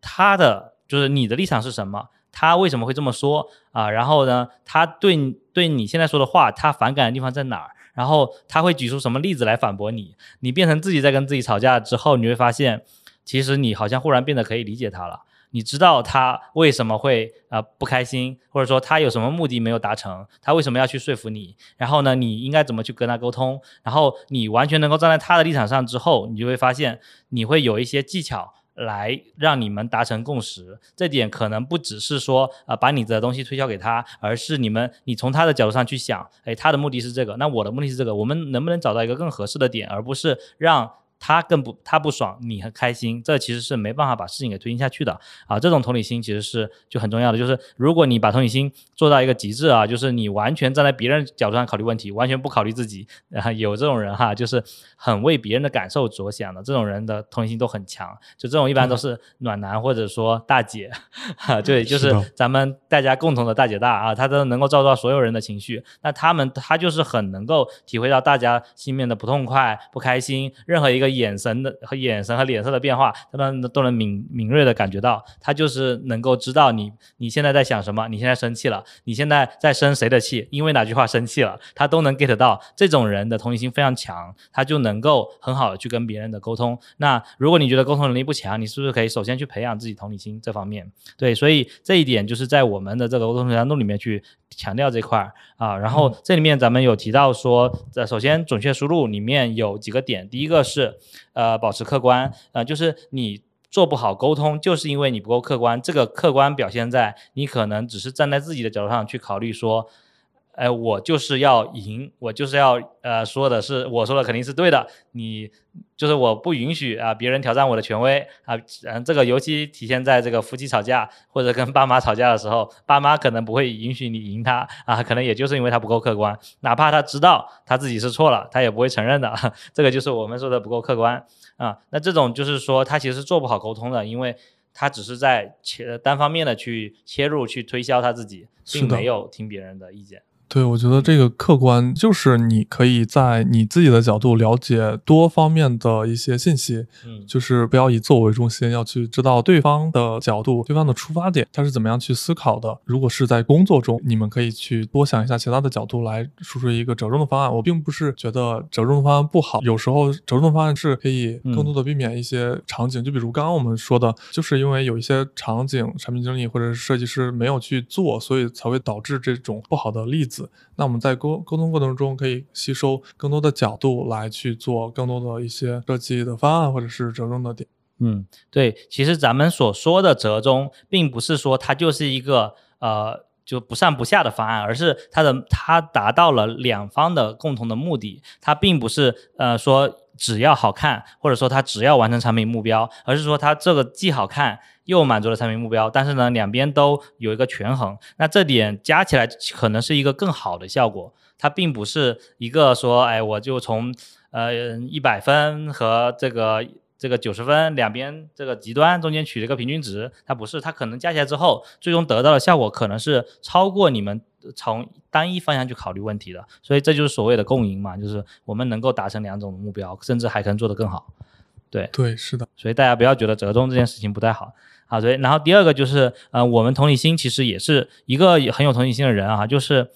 他的就是你的立场是什么？他为什么会这么说啊？然后呢，他对对你现在说的话，他反感的地方在哪儿？然后他会举出什么例子来反驳你？你变成自己在跟自己吵架之后，你会发现，其实你好像忽然变得可以理解他了。你知道他为什么会啊不开心，或者说他有什么目的没有达成，他为什么要去说服你？然后呢，你应该怎么去跟他沟通？然后你完全能够站在他的立场上之后，你就会发现，你会有一些技巧。来让你们达成共识，这点可能不只是说啊把你的东西推销给他，而是你们你从他的角度上去想，哎，他的目的是这个，那我的目的是这个，我们能不能找到一个更合适的点，而不是让。他更不，他不爽，你很开心，这其实是没办法把事情给推进下去的啊！这种同理心其实是就很重要的，就是如果你把同理心做到一个极致啊，就是你完全站在别人角度上考虑问题，完全不考虑自己，啊，有这种人哈，就是很为别人的感受着想的，这种人的同理心都很强。就这种一般都是暖男或者说大姐，[LAUGHS] 哈，对，就是咱们大家共同的大姐大啊，他都能够照顾到所有人的情绪，那他们他就是很能够体会到大家心里面的不痛快、不开心，任何一个。个眼神的和眼神和脸色的变化，他们都能敏敏锐的感觉到，他就是能够知道你你现在在想什么，你现在生气了，你现在在生谁的气，因为哪句话生气了，他都能 [LAUGHS] get 到。这种人的同理心非常强，他就能够很好的去跟别人的沟通。那如果你觉得沟通能力不强，你是不是可以首先去培养自己同理心这方面？对，所以这一点就是在我们的这个沟通强度里面去强调这块儿啊。然后这里面咱们有提到说，呃，首先准确输入里面有几个点，第一个是呃保持客观，呃，就是你。做不好沟通，就是因为你不够客观。这个客观表现在你可能只是站在自己的角度上去考虑，说，哎，我就是要赢，我就是要呃说的是我说的肯定是对的，你就是我不允许啊别人挑战我的权威啊。嗯，这个尤其体现在这个夫妻吵架或者跟爸妈吵架的时候，爸妈可能不会允许你赢他啊，可能也就是因为他不够客观，哪怕他知道他自己是错了，他也不会承认的。[LAUGHS] 这个就是我们说的不够客观。啊，那这种就是说，他其实做不好沟通的，因为他只是在切单方面的去切入、去推销他自己，并没有听别人的意见。对，我觉得这个客观就是你可以在你自己的角度了解多方面的一些信息，嗯，就是不要以自我为中心，要去知道对方的角度、对方的出发点，他是怎么样去思考的。如果是在工作中，你们可以去多想一下其他的角度来输出一个折中的方案。我并不是觉得折中的方案不好，有时候折中的方案是可以更多的避免一些场景。就比如刚刚我们说的，就是因为有一些场景，产品经理或者是设计师没有去做，所以才会导致这种不好的例子。那我们在沟沟通过程中，可以吸收更多的角度来去做更多的一些设计的方案，或者是折中的点。嗯，对，其实咱们所说的折中，并不是说它就是一个呃就不上不下的方案，而是它的它达到了两方的共同的目的，它并不是呃说只要好看，或者说它只要完成产品目标，而是说它这个既好看。又满足了产品目标，但是呢，两边都有一个权衡，那这点加起来可能是一个更好的效果。它并不是一个说，哎，我就从呃一百分和这个这个九十分两边这个极端中间取了一个平均值，它不是，它可能加起来之后，最终得到的效果可能是超过你们从单一方向去考虑问题的。所以这就是所谓的共赢嘛，就是我们能够达成两种目标，甚至还可能做得更好。对对，是的。所以大家不要觉得折中这件事情不太好。好，对，然后第二个就是，呃，我们同理心其实也是一个很有同理心的人啊，就是，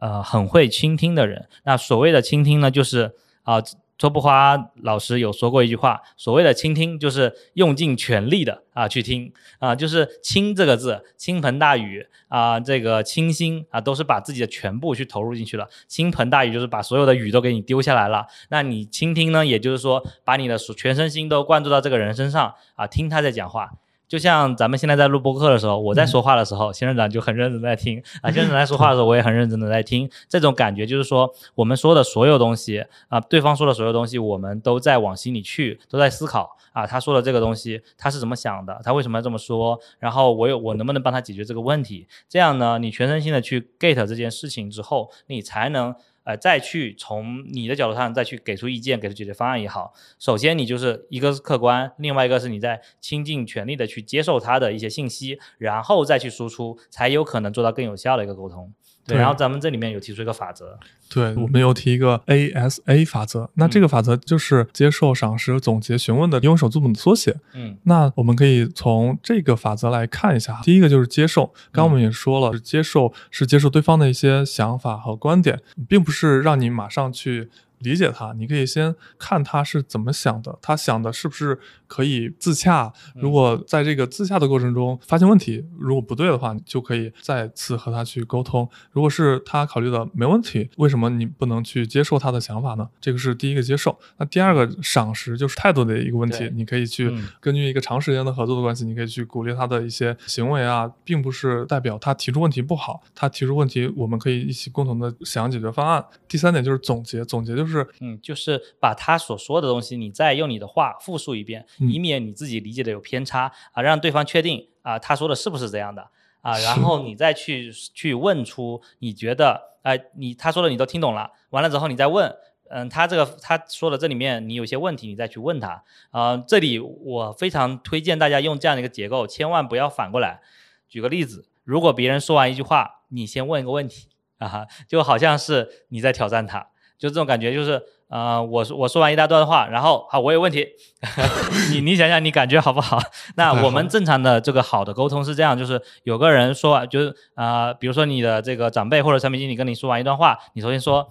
呃，很会倾听的人。那所谓的倾听呢，就是啊，周不花老师有说过一句话，所谓的倾听就是用尽全力的啊去听啊，就是“倾”这个字，倾盆大雨啊，这个倾心啊，都是把自己的全部去投入进去了。倾盆大雨就是把所有的雨都给你丢下来了。那你倾听呢，也就是说把你的全身心都灌注到这个人身上啊，听他在讲话。就像咱们现在在录播课的时候，我在说话的时候，仙人掌就很认真在听啊。仙人掌在说话的时候，我也很认真的在听。这种感觉就是说，我们说的所有东西啊，对方说的所有东西，我们都在往心里去，都在思考啊。他说的这个东西，他是怎么想的？他为什么要这么说？然后我有我能不能帮他解决这个问题？这样呢，你全身心的去 get 这件事情之后，你才能。呃，再去从你的角度上再去给出意见，给出解决方案也好。首先，你就是一个是客观，另外一个是你在倾尽全力的去接受他的一些信息，然后再去输出，才有可能做到更有效的一个沟通。对，然后咱们这里面有提出一个法则，对我们有提一个 ASA 法则，那这个法则就是接受、赏识、总结、询问的英文首字母的缩写。嗯，那我们可以从这个法则来看一下，第一个就是接受，刚刚我们也说了，接受是接受对方的一些想法和观点，并不是让你马上去。理解他，你可以先看他是怎么想的，他想的是不是可以自洽？如果在这个自洽的过程中发现问题，如果不对的话，就可以再次和他去沟通。如果是他考虑的没问题，为什么你不能去接受他的想法呢？这个是第一个接受。那第二个赏识就是态度的一个问题，你可以去根据一个长时间的合作的关系，你可以去鼓励他的一些行为啊，并不是代表他提出问题不好，他提出问题，我们可以一起共同的想解决方案。第三点就是总结，总结就是。是，嗯，就是把他所说的东西，你再用你的话复述一遍，以免你自己理解的有偏差啊，让对方确定啊，他说的是不是这样的啊，然后你再去去问出你觉得，哎，你他说的你都听懂了，完了之后你再问，嗯，他这个他说的这里面你有些问题，你再去问他啊，这里我非常推荐大家用这样的一个结构，千万不要反过来。举个例子，如果别人说完一句话，你先问一个问题啊，就好像是你在挑战他。就这种感觉，就是呃，我说我说完一大段话，然后好，我有问题，[LAUGHS] 你你想想，你感觉好不好？那我们 [LAUGHS] 正常的这个好的沟通是这样，就是有个人说完，就是啊、比如说你的这个长辈或者产品经理跟你说完一段话，你首先说。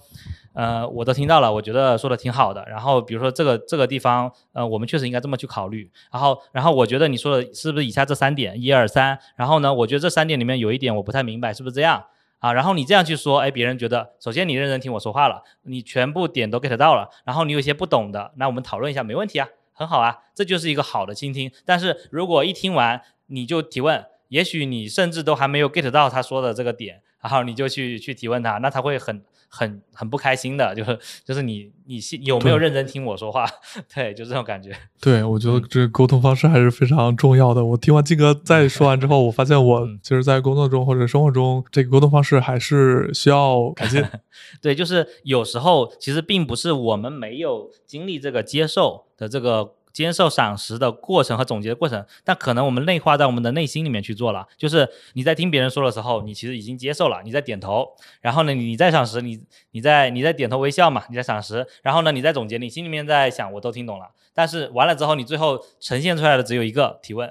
呃，我都听到了，我觉得说的挺好的。然后比如说这个这个地方，呃，我们确实应该这么去考虑。然后然后我觉得你说的是不是以下这三点，一二三？然后呢，我觉得这三点里面有一点我不太明白，是不是这样？啊，然后你这样去说，哎，别人觉得，首先你认真听我说话了，你全部点都 get 到了，然后你有些不懂的，那我们讨论一下，没问题啊，很好啊，这就是一个好的倾听。但是如果一听完你就提问，也许你甚至都还没有 get 到他说的这个点，然后你就去去提问他，那他会很很 [LAUGHS] 很不开心的，就是就是你你是有没有认真听我说话？[LAUGHS] 对，就这种感觉。对，我觉得嗯这个沟通方式还是非常重要的。我听完金哥再说完之后，我发现我嗯其实，在工作中或者生活中，这个沟通方式还是需要改进。[LAUGHS] 对，就是有时候其实并不是我们没有经历这个接受的这个接受赏识的过程和总结的过程，但可能我们内化在我们的内心里面去做了。就是你在听别人说的时候，你其实已经接受了，你在点头，然后呢，你在赏识，你你在你在点头微笑嘛，你在赏识，然后呢，你在总结，你心里面在想我都听懂了，但是完了之后，你最后呈现出来的只有一个提问，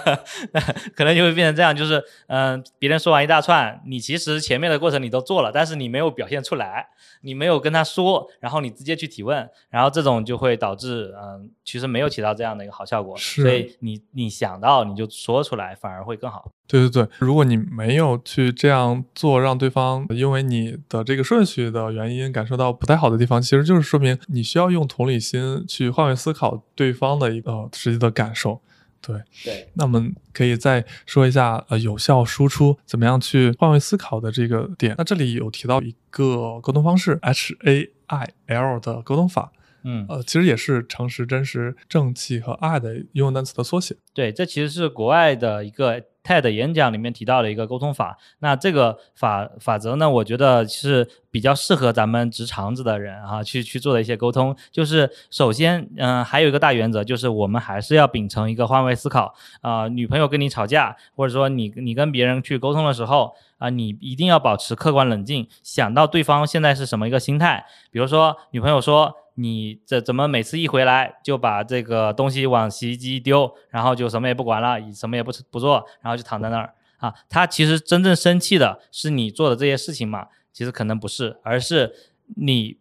[LAUGHS] 可能就会变成这样，就是嗯、别人说完一大串，你其实前面的过程你都做了，但是你没有表现出来，你没有跟他说，然后你直接去提问，然后这种就会导致嗯、其实没有起到这样的一个好效果，所以你你想到你就说出来，反而会更好。对对对，如果你没有去这样做，让对方因为你的这个顺序的原因感受到不太好的地方，其实就是说明你需要用同理心去换位思考对方的一个、呃实际的感受。对，对，那我们可以再说一下呃有效输出怎么样去换位思考的这个点。那这里有提到一个沟通方式 H A I L 的沟通法，嗯。呃，其实也是诚实、真实、正气和爱的英文单词的缩写。对，这其实是国外的一个 TED 演讲里面提到的一个沟通法。那这个法法则呢，我觉得是比较适合咱们直肠子的人啊，去去做的一些沟通。就是首先，嗯、还有一个大原则，就是我们还是要秉承一个换位思考。啊、女朋友跟你吵架，或者说你你跟别人去沟通的时候，啊、你一定要保持客观冷静，想到对方现在是什么一个心态。比如说，女朋友说你这怎么每次一回来就把这个东西往洗衣机一丢，然后就什么也不管了，什么也不不做，然后就躺在那儿啊？他其实真正生气的是你做的这些事情嘛？其实可能不是，而是你。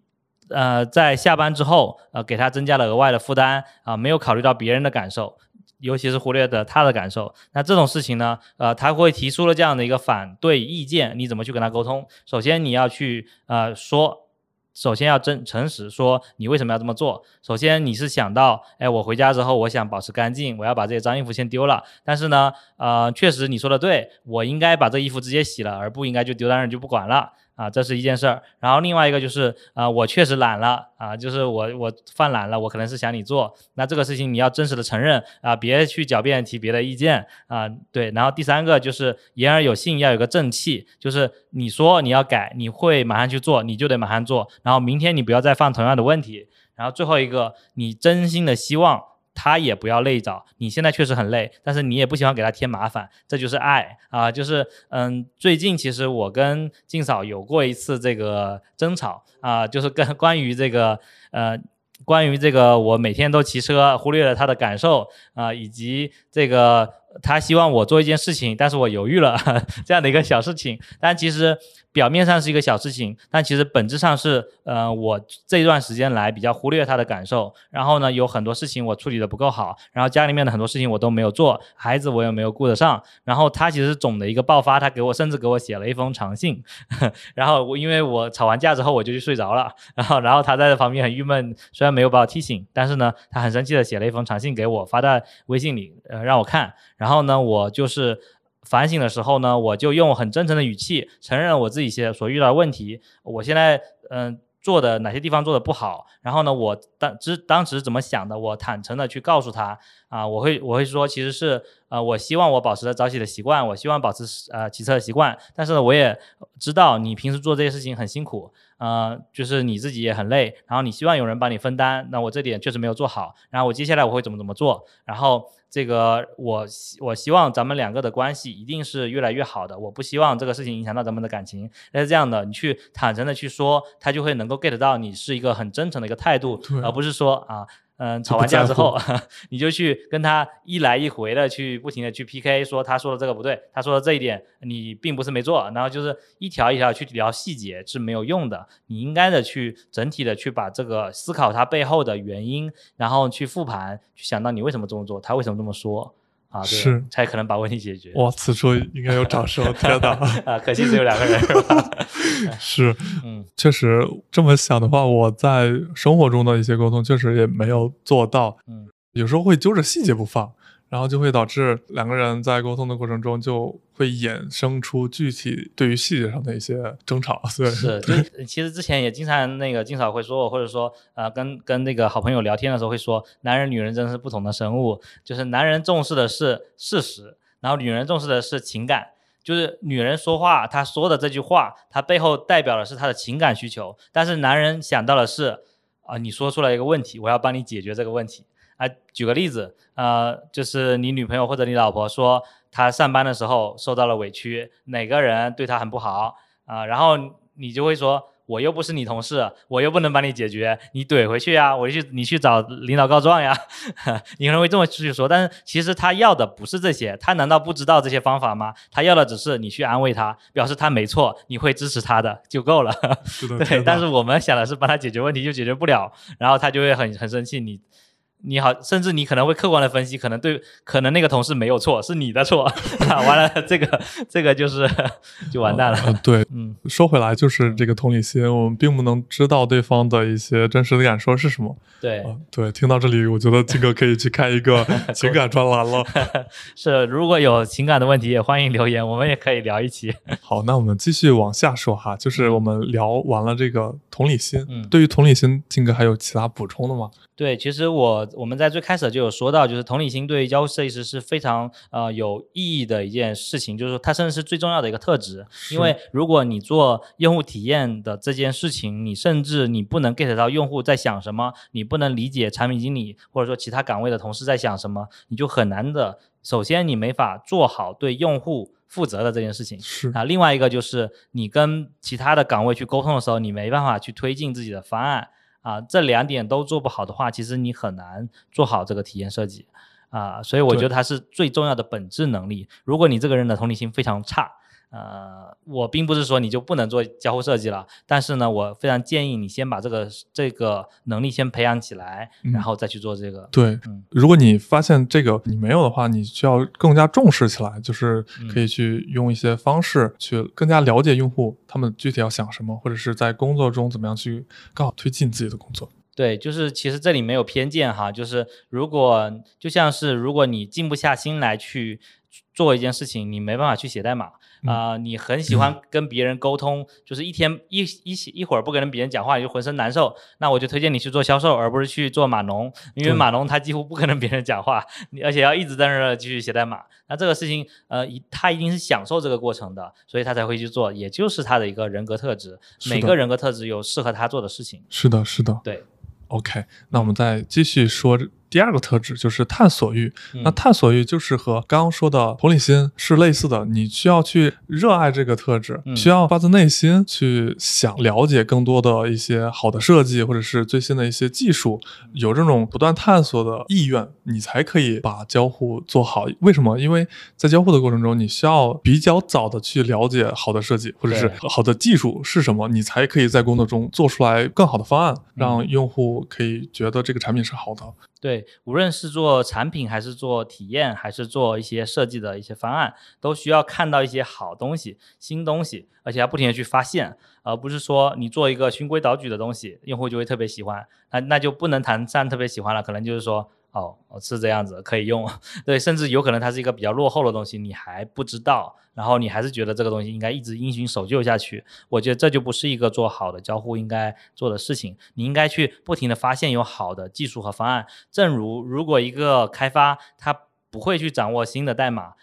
呃，在下班之后，呃，给他增加了额外的负担啊、没有考虑到别人的感受，尤其是忽略的他的感受。那这种事情呢，呃，他会提出了这样的一个反对意见，你怎么去跟他沟通？首先你要去呃说，首先要真诚实说你为什么要这么做。首先你是想到，哎，我回家之后我想保持干净，我要把这些脏衣服先丢了。但是呢，呃，确实你说的对，我应该把这衣服直接洗了，而不应该就丢在那儿就不管了。啊，这是一件事儿。然后另外一个就是，啊、我确实懒了啊，就是我我犯懒了，我可能是想你做。那这个事情你要真实的承认啊，别去狡辩提别的意见啊。对，然后第三个就是言而有信，要有个正气，就是你说你要改，你会马上去做，你就得马上做。然后明天你不要再犯同样的问题。然后最后一个，你真心的希望他也不要累着。你现在确实很累，但是你也不希望给他添麻烦，这就是爱啊、就是嗯，最近其实我跟静嫂有过一次这个争吵啊、就是跟关于这个呃。关于这个，我每天都骑车，忽略了他的感受啊、以及这个他希望我做一件事情，但是我犹豫了 [LAUGHS] 这样的一个小事情。但其实表面上是一个小事情，但其实本质上是，呃，我这一段时间来比较忽略他的感受，然后呢，有很多事情我处理的不够好，然后家里面的很多事情我都没有做，孩子我也没有顾得上，然后他其实总的一个爆发，他给我甚至给我写了一封长信，[LAUGHS] 然后我因为我吵完架之后我就去睡着了，然后然后他在旁边很郁闷，虽然没有把我踢醒，但是呢，他很生气的写了一封长信给我，发在微信里，呃，让我看，然后呢，我就是。反省的时候呢，我就用很真诚的语气承认了我自己现所遇到的问题。我现在嗯、做的哪些地方做的不好，然后呢，我当之当时怎么想的，我坦诚的去告诉他啊，我会我会说其实是呃，我希望我保持着早起的习惯，我希望保持呃骑车的习惯，但是呢，我也知道你平时做这些事情很辛苦，呃，就是你自己也很累，然后你希望有人帮你分担，那我这点确实没有做好，然后我接下来我会怎么怎么做，然后这个我希我希望咱们两个的关系一定是越来越好的，我不希望这个事情影响到咱们的感情。那是这样的，你去坦诚的去说，他就会能够 get 到你是一个很真诚的一个态度，而不是说啊。嗯，吵完架之后，[LAUGHS] 你就去跟他一来一回的去不停的去 PK，说他说的这个不对，他说的这一点你并不是没做，然后就是一条一条去聊细节是没有用的，你应该的去整体的去把这个思考它背后的原因，然后去复盘，去想到你为什么这么做，他为什么这么说啊，对是才可能把问题解决。哇，此处应该有掌声！[LAUGHS] 天哪，啊，可惜只有两个人是吧？[LAUGHS] [LAUGHS] 是，嗯，确实这么想的话，我在生活中的一些沟通确实也没有做到，嗯，有时候会揪着细节不放，然后就会导致两个人在沟通的过程中就会衍生出具体对于细节上的一些争吵。对，是，就其实之前也经常那个经常会说我，或者说呃跟跟那个好朋友聊天的时候会说，男人女人真的是不同的生物，就是男人重视的是事实，然后女人重视的是情感。就是女人说话，她说的这句话，她背后代表的是她的情感需求，但是男人想到的是啊、你说出来一个问题，我要帮你解决这个问题。啊，举个例子，呃，就是你女朋友或者你老婆说她上班的时候受到了委屈，哪个人对她很不好啊、然后你就会说，我又不是你同事，我又不能帮你解决，你怼回去呀，我去你去找领导告状呀，你可能会这么去说，但是其实他要的不是这些，他难道不知道这些方法吗？他要的只是你去安慰他，表示他没错，你会支持他的就够了。[LAUGHS] 对，但是我们想的是帮他解决问题，就解决不了，然后他就会很很生气。你你好，甚至你可能会客观的分析，可能对，可能那个同事没有错，是你的错。[LAUGHS] 完了，这个这个就是 [LAUGHS] 就完蛋了。呃对，嗯，说回来就是这个同理心，我们并不能知道对方的一些真实的感受是什么。对，啊，对，听到这里，我觉得金哥可以去开一个 [LAUGHS] 情感专栏了。是，如果有情感的问题，也欢迎留言，我们也可以聊一期。好，那我们继续往下说哈，就是我们聊完了这个同理心，嗯对于同理心，金哥还有其他补充的吗？对，其实我我们在最开始就有说到，就是同理心对于交互设计师是非常呃有意义的一件事情，就是说它甚至是最重要的一个特质。因为如果你做用户体验的这件事情，你甚至你不能 get 到用户在想什么，你不能理解产品经理或者说其他岗位的同事在想什么，你就很难的。首先，你没法做好对用户负责的这件事情。是啊，另外一个就是你跟其他的岗位去沟通的时候，你没办法去推进自己的方案啊，这两点都做不好的话，其实你很难做好这个体验设计啊，所以我觉得它是最重要的本质能力。如果你这个人的同理心非常差，呃，我并不是说你就不能做交互设计了，但是呢，我非常建议你先把这个这个能力先培养起来，嗯然后再去做这个。对，嗯如果你发现这个你没有的话，你需要更加重视起来，就是嗯可以去用一些方式去更加了解用户他们具体要想什么，或者是在工作中怎么样去更好推进自己的工作。对，就是其实这里没有偏见哈，就是如果就像是如果你静不下心来去做一件事情，你没办法去写代码啊、你很喜欢跟别人沟通，就是一天一一一会儿不跟别人讲话，你就浑身难受，那我就推荐你去做销售，而不是去做码农，因为码农他几乎不可能别人讲话，你而且要一直在那儿继续写代码，那这个事情呃一他一定是享受这个过程的，所以他才会去做，也就是他的一个人格特质，每个人格特质有适合他做的事情，是的，是的。对。OK，那我们再继续说第二个特质，就是探索欲。那嗯探索欲就是和刚刚说的同理心是类似的，你需要去热爱这个特质，嗯需要发自内心去想了解更多的一些好的设计，或者是最新的一些技术，有这种不断探索的意愿，你才可以把交互做好。为什么？因为在交互的过程中，你需要比较早的去了解好的设计或者是好的技术是什么，你才可以在工作中做出来更好的方案，让用户可以觉得这个产品是好的。对，无论是做产品，还是做体验，还是做一些设计的一些方案，都需要看到一些好东西、新东西，而且要不停的去发现，而不是说你做一个循规蹈矩的东西，用户就会特别喜欢，那那就不能谈上特别喜欢了，可能就是说。哦，是这样子，可以用，[LAUGHS] 对，甚至有可能它是一个比较落后的东西，你还不知道，然后你还是觉得这个东西应该一直因循守旧下去，我觉得这就不是一个做好的交互应该做的事情。你应该去不停的发现有好的技术和方案。正如如果一个开发他不会去掌握新的代码，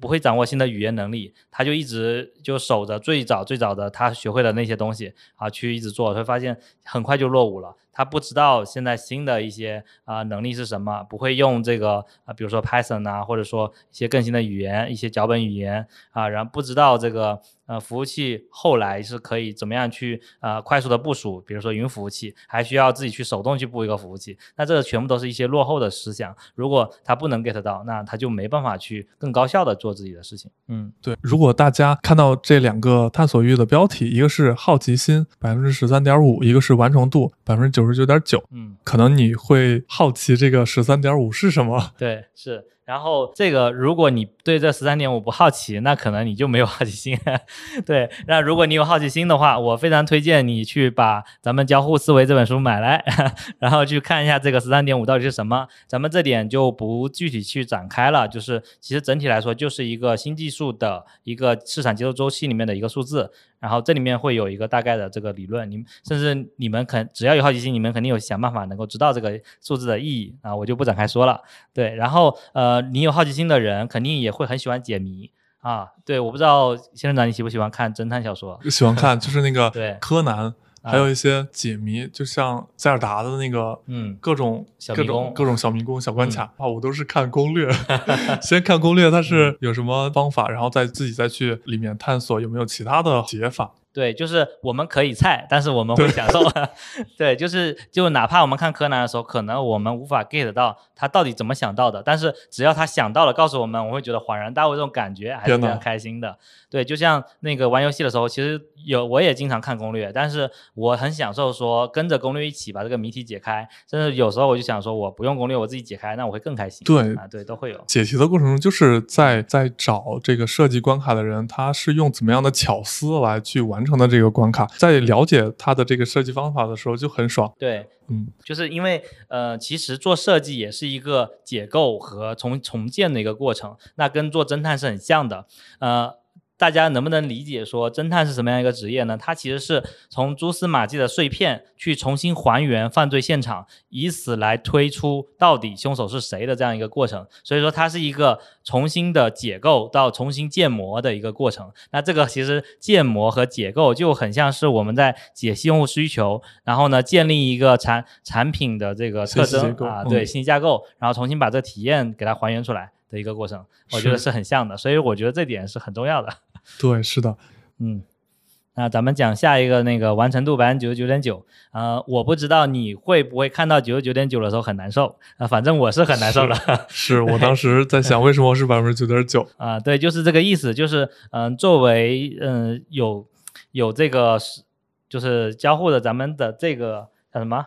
不会掌握新的语言能力，他就一直就守着最早最早的他学会的那些东西啊，去一直做，会发现很快就落伍了。他不知道现在新的一些啊、能力是什么，不会用这个啊、比如说 Python 啊，或者说一些更新的语言，一些脚本语言啊，然后不知道这个呃服务器后来是可以怎么样去呃快速的部署，比如说云服务器，还需要自己去手动去布一个服务器，那这个全部都是一些落后的思想。如果他不能 get 到，那他就没办法去更高效的做自己的事情。嗯，对，如果大家看到这两个探索欲的标题，一个是好奇心百分之十三点五，一个是完成度百分之九十九点九，嗯，可能你会好奇这个十三点五是什么？对，是。然后这个，如果你对这十三点五不好奇，那可能你就没有好奇心。[LAUGHS] 对，那如果你有好奇心的话，我非常推荐你去把咱们《交互思维》这本书买来，[LAUGHS] 然后去看一下这个十三点五到底是什么。咱们这点就不具体去展开了，就是其实整体来说就是一个新技术的一个市场节奏周期里面的一个数字。然后这里面会有一个大概的这个理论，你们甚至你们肯只要有好奇心，你们肯定有想办法能够知道这个数字的意义啊，我就不展开说了。对，然后呃，你有好奇心的人肯定也会很喜欢解谜啊。对，我不知道先生长你喜不喜欢看侦探小说？喜欢看就是那个 [LAUGHS] 对柯南，还有一些解谜，就像塞尔达的那个，嗯各种各种各种小迷宫、小关卡啊，我都是看攻略，[LAUGHS] 先看攻略它是有什么方法，然后再自己再去里面探索有没有其他的解法。对，就是我们可以菜，但是我们会享受。[LAUGHS] 对，就是就哪怕我们看柯南的时候，可能我们无法 get 到他到底怎么想到的，但是只要他想到了，告诉我们，我会觉得恍然大悟，这种感觉还是天呐非常开心的。对，就像那个玩游戏的时候，其实有我也经常看攻略，但是我很享受说跟着攻略一起把这个谜题解开，甚至有时候我就想说我不用攻略，我自己解开，那我会更开心。对啊，对，都会有。解题的过程中，就是在在找这个设计关卡的人，他是用怎么样的巧思来去完成的这个关卡，在了解它的这个设计方法的时候就很爽。对，嗯，就是因为呃，其实做设计也是一个解构和重重建的一个过程，那跟做侦探是很像的。呃，大家能不能理解说侦探是什么样一个职业呢？它其实是从蛛丝马迹的碎片去重新还原犯罪现场，以此来推出到底凶手是谁的这样一个过程。所以说，它是一个重新的解构到重新建模的一个过程。那这个其实建模和解构就很像是我们在解析用户需求，然后呢建立一个产产品的这个特征啊，嗯对信息架构，然后重新把这个体验给它还原出来的一个过程，我觉得是是很像的，所以我觉得这点是很重要的。[LAUGHS] 对，是的，嗯，那咱们讲下一个那个完成度百分之九十九点九，呃，我不知道你会不会看到九十九点九的时候很难受啊、反正我是很难受的。是我当时在想，为什么是百分之九点九？[LAUGHS] 啊，对，就是这个意思，就是嗯、作为嗯、有有这个是就是交互的咱们的这个叫什么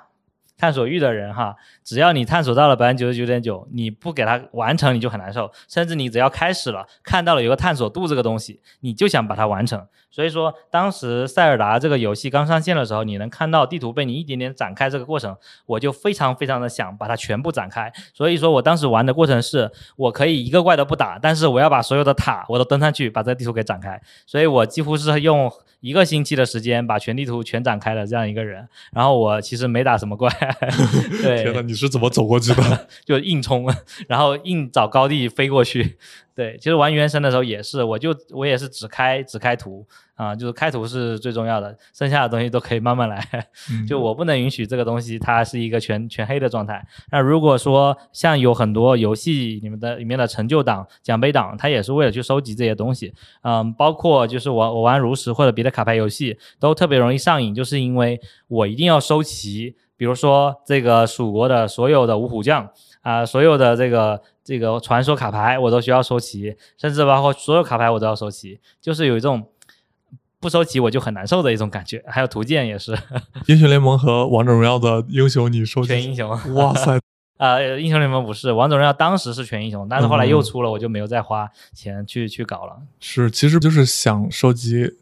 探索欲的人哈，只要你探索到了百分之九十九点九，你不给它完成你就很难受，甚至你只要开始了，看到了有个探索度这个东西，你就想把它完成。所以说，当时塞尔达这个游戏刚上线的时候，你能看到地图被你一点点展开这个过程，我就非常非常的想把它全部展开。所以说我当时玩的过程是，我可以一个怪都不打，但是我要把所有的塔我都登上去，把这个地图给展开。所以我几乎是用一个星期的时间把全地图全展开了这样一个人。然后我其实没打什么怪，天呐，你是怎么走过去的？[LAUGHS] 就硬冲，然后硬找高地飞过去。对，其实玩原神的时候也是，我就我也是只开只开图啊、就是开图是最重要的，剩下的东西都可以慢慢来。嗯就我不能允许这个东西它是一个全全黑的状态。那如果说像有很多游戏里面的里面的成就档、奖杯档，它也是为了去收集这些东西。嗯，包括就是我我玩炉石或者别的卡牌游戏都特别容易上瘾，就是因为我一定要收齐，比如说这个蜀国的所有的五虎将啊、所有的这个这个传说卡牌我都需要收齐，甚至包括所有卡牌我都要收齐，就是有一种。不收齐我就很难受的一种感觉，还有图鉴也是 [LAUGHS] 英雄联盟和王者荣耀的英雄，你收集全英雄。[LAUGHS] 哇塞，呃，英雄联盟不是，王者荣耀当时是全英雄，但是后来又嗯出了，我就没有再花钱去去搞了。是，其实就是想收集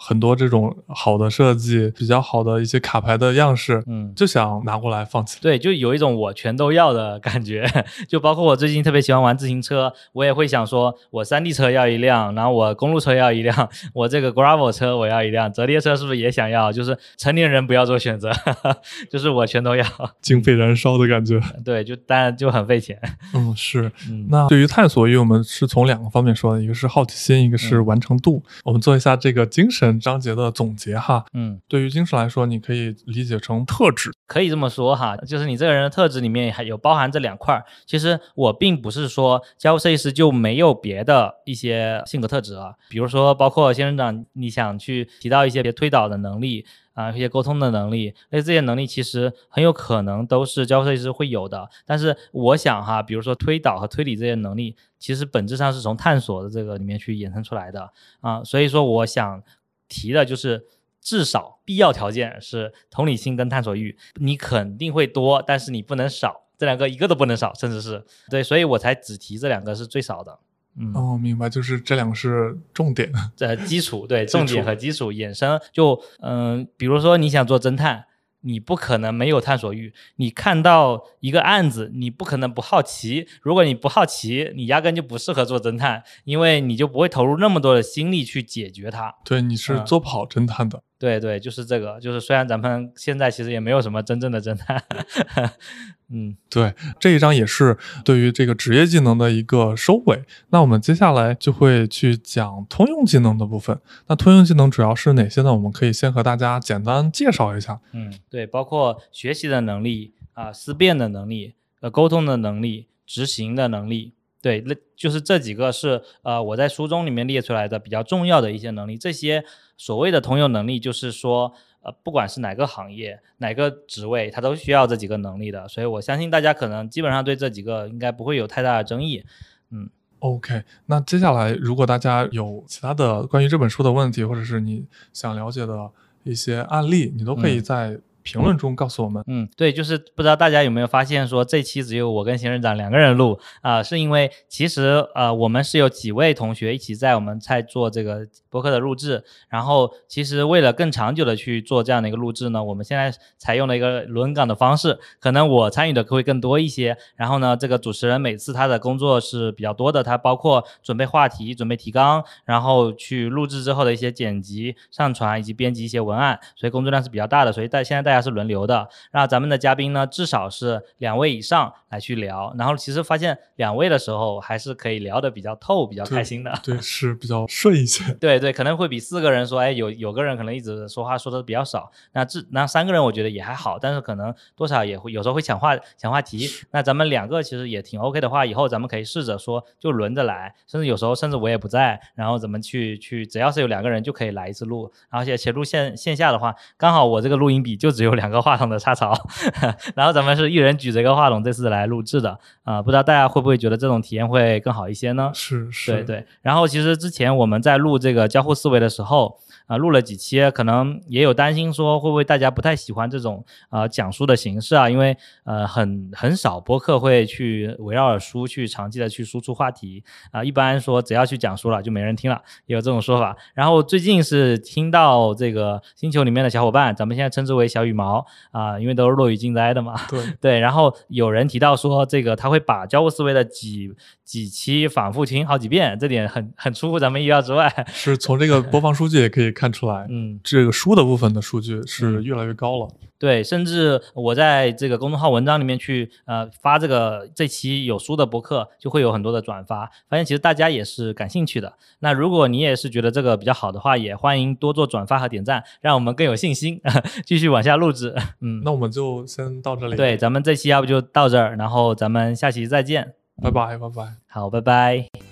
很多这种好的设计、比较好的一些卡牌的样式，嗯，就想拿过来放起来。对，就有一种我全都要的感觉。[LAUGHS] 就包括我最近特别喜欢玩自行车，我也会想说，我山地车要一辆，然后我公路车要一辆，我这个 gravel 车我要一辆，折叠车是不是也想要？就是成年人不要做选择，[LAUGHS] 就是我全都要。经费燃烧的感觉。[LAUGHS] 对，就当然就很费钱。嗯，是。嗯，那对于探索欲，我们是从两个方面说的，一个是好奇心，一个是嗯完成度。我们做一下这个精神整章节的总结哈。嗯，对于精神来说，你可以理解成特质。可以这么说哈，就是你这个人的特质里面还有包含这两块儿。其实我并不是说交互设计师就没有别的一些性格特质啊，比如说包括仙人掌，你想去提到一些别推导的能力啊，一些沟通的能力，那这些能力其实很有可能都是交互设计师会有的。但是我想哈，比如说推导和推理这些能力，其实本质上是从探索的这个里面去衍生出来的啊，所以说我想提的就是。至少必要条件是同理心跟探索欲，你肯定会多，但是你不能少，这两个一个都不能少，甚至是对，所以我才只提这两个是最少的。嗯，哦，明白，就是这两个是重点。这基础对重点和基础衍生，就嗯、比如说你想做侦探。你不可能没有探索欲，你看到一个案子，你不可能不好奇。如果你不好奇，你压根就不适合做侦探，因为你就不会投入那么多的心力去解决它。对，你是嗯做不好侦探的。对对，就是这个，就是虽然咱们现在其实也没有什么真正的侦探，[LAUGHS] 嗯对，这一章也是对于这个职业技能的一个收尾。那我们接下来就会去讲通用技能的部分。那通用技能主要是哪些呢？我们可以先和大家简单介绍一下。嗯，对，包括学习的能力啊、思辨的能力、呃沟通的能力、执行的能力，对，那就是这几个是呃我在书中里面列出来的比较重要的一些能力。这些所谓的通用能力，就是说呃不管是哪个行业、哪个职位，它都需要这几个能力的。所以我相信大家可能基本上对这几个应该不会有太大的争议。嗯 OK，那接下来如果大家有其他的关于这本书的问题，或者是你想了解的一些案例，你都可以嗯在评论中告诉我们。嗯，对，就是不知道大家有没有发现说这期只有我跟仙人掌两个人录啊、是因为其实呃我们是有几位同学一起在我们在做这个播客的录制，然后其实为了更长久的去做这样的一个录制呢，我们现在采用了一个轮岗的方式，可能我参与的会更多一些，然后呢，这个主持人每次他的工作是比较多的，他包括准备话题、准备提纲，然后去录制之后的一些剪辑、上传以及编辑一些文案，所以工作量是比较大的。所以大现在大家是轮流的，那咱们的嘉宾呢，至少是两位以上来去聊。然后其实发现两位的时候，还是可以聊得比较透、比较开心的。对，是比较顺一些。[LAUGHS] 对对，可能会比四个人说，哎，有有个人可能一直说话说的比较少，那这那三个人我觉得也还好，但是可能多少也会有时候会抢话抢话题。那咱们两个其实也挺 OK 的话，以后咱们可以试着说就轮着来，甚至有时候甚至我也不在，然后咱们去去，只要是有两个人就可以来一次录，而且且录线线下的话，刚好我这个录音笔就只有两个话筒的插槽，[LAUGHS] 然后咱们是一人举着一个话筒这次来录制的啊、不知道大家会不会觉得这种体验会更好一些呢？是是，对对，然后其实之前我们在录这个交互思维的时候，啊、录了几期，可能也有担心说会不会大家不太喜欢这种呃讲述的形式啊，因为呃很很少播客会去围绕着书去长期的去输出话题啊、一般说只要去讲书了就没人听了，也有这种说法。然后最近是听到这个星球里面的小伙伴，咱们现在称之为小羽毛啊、因为都是落羽静哉的嘛，对，[LAUGHS] 对，然后有人提到说，这个他会把交互思维的几几期反复听好几遍，这点很很出乎咱们意料之外。是从这个播放数据也可以看出来，嗯，这个书的部分的数据是嗯越来越高了。对，甚至我在这个公众号文章里面去呃发这个这期有书的博客，就会有很多的转发，发现其实大家也是感兴趣的。那如果你也是觉得这个比较好的话，也欢迎多做转发和点赞，让我们更有信心继续往下录制。嗯，[LAUGHS] 那我们就先到这里，对，，咱们这期要不就到这儿，然后咱们下期再见。拜拜，拜拜。好，拜拜。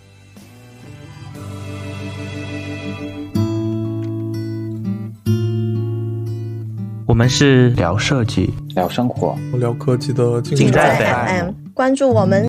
们是聊设计，聊生活。聊科技的尽进在 FM 关注我们。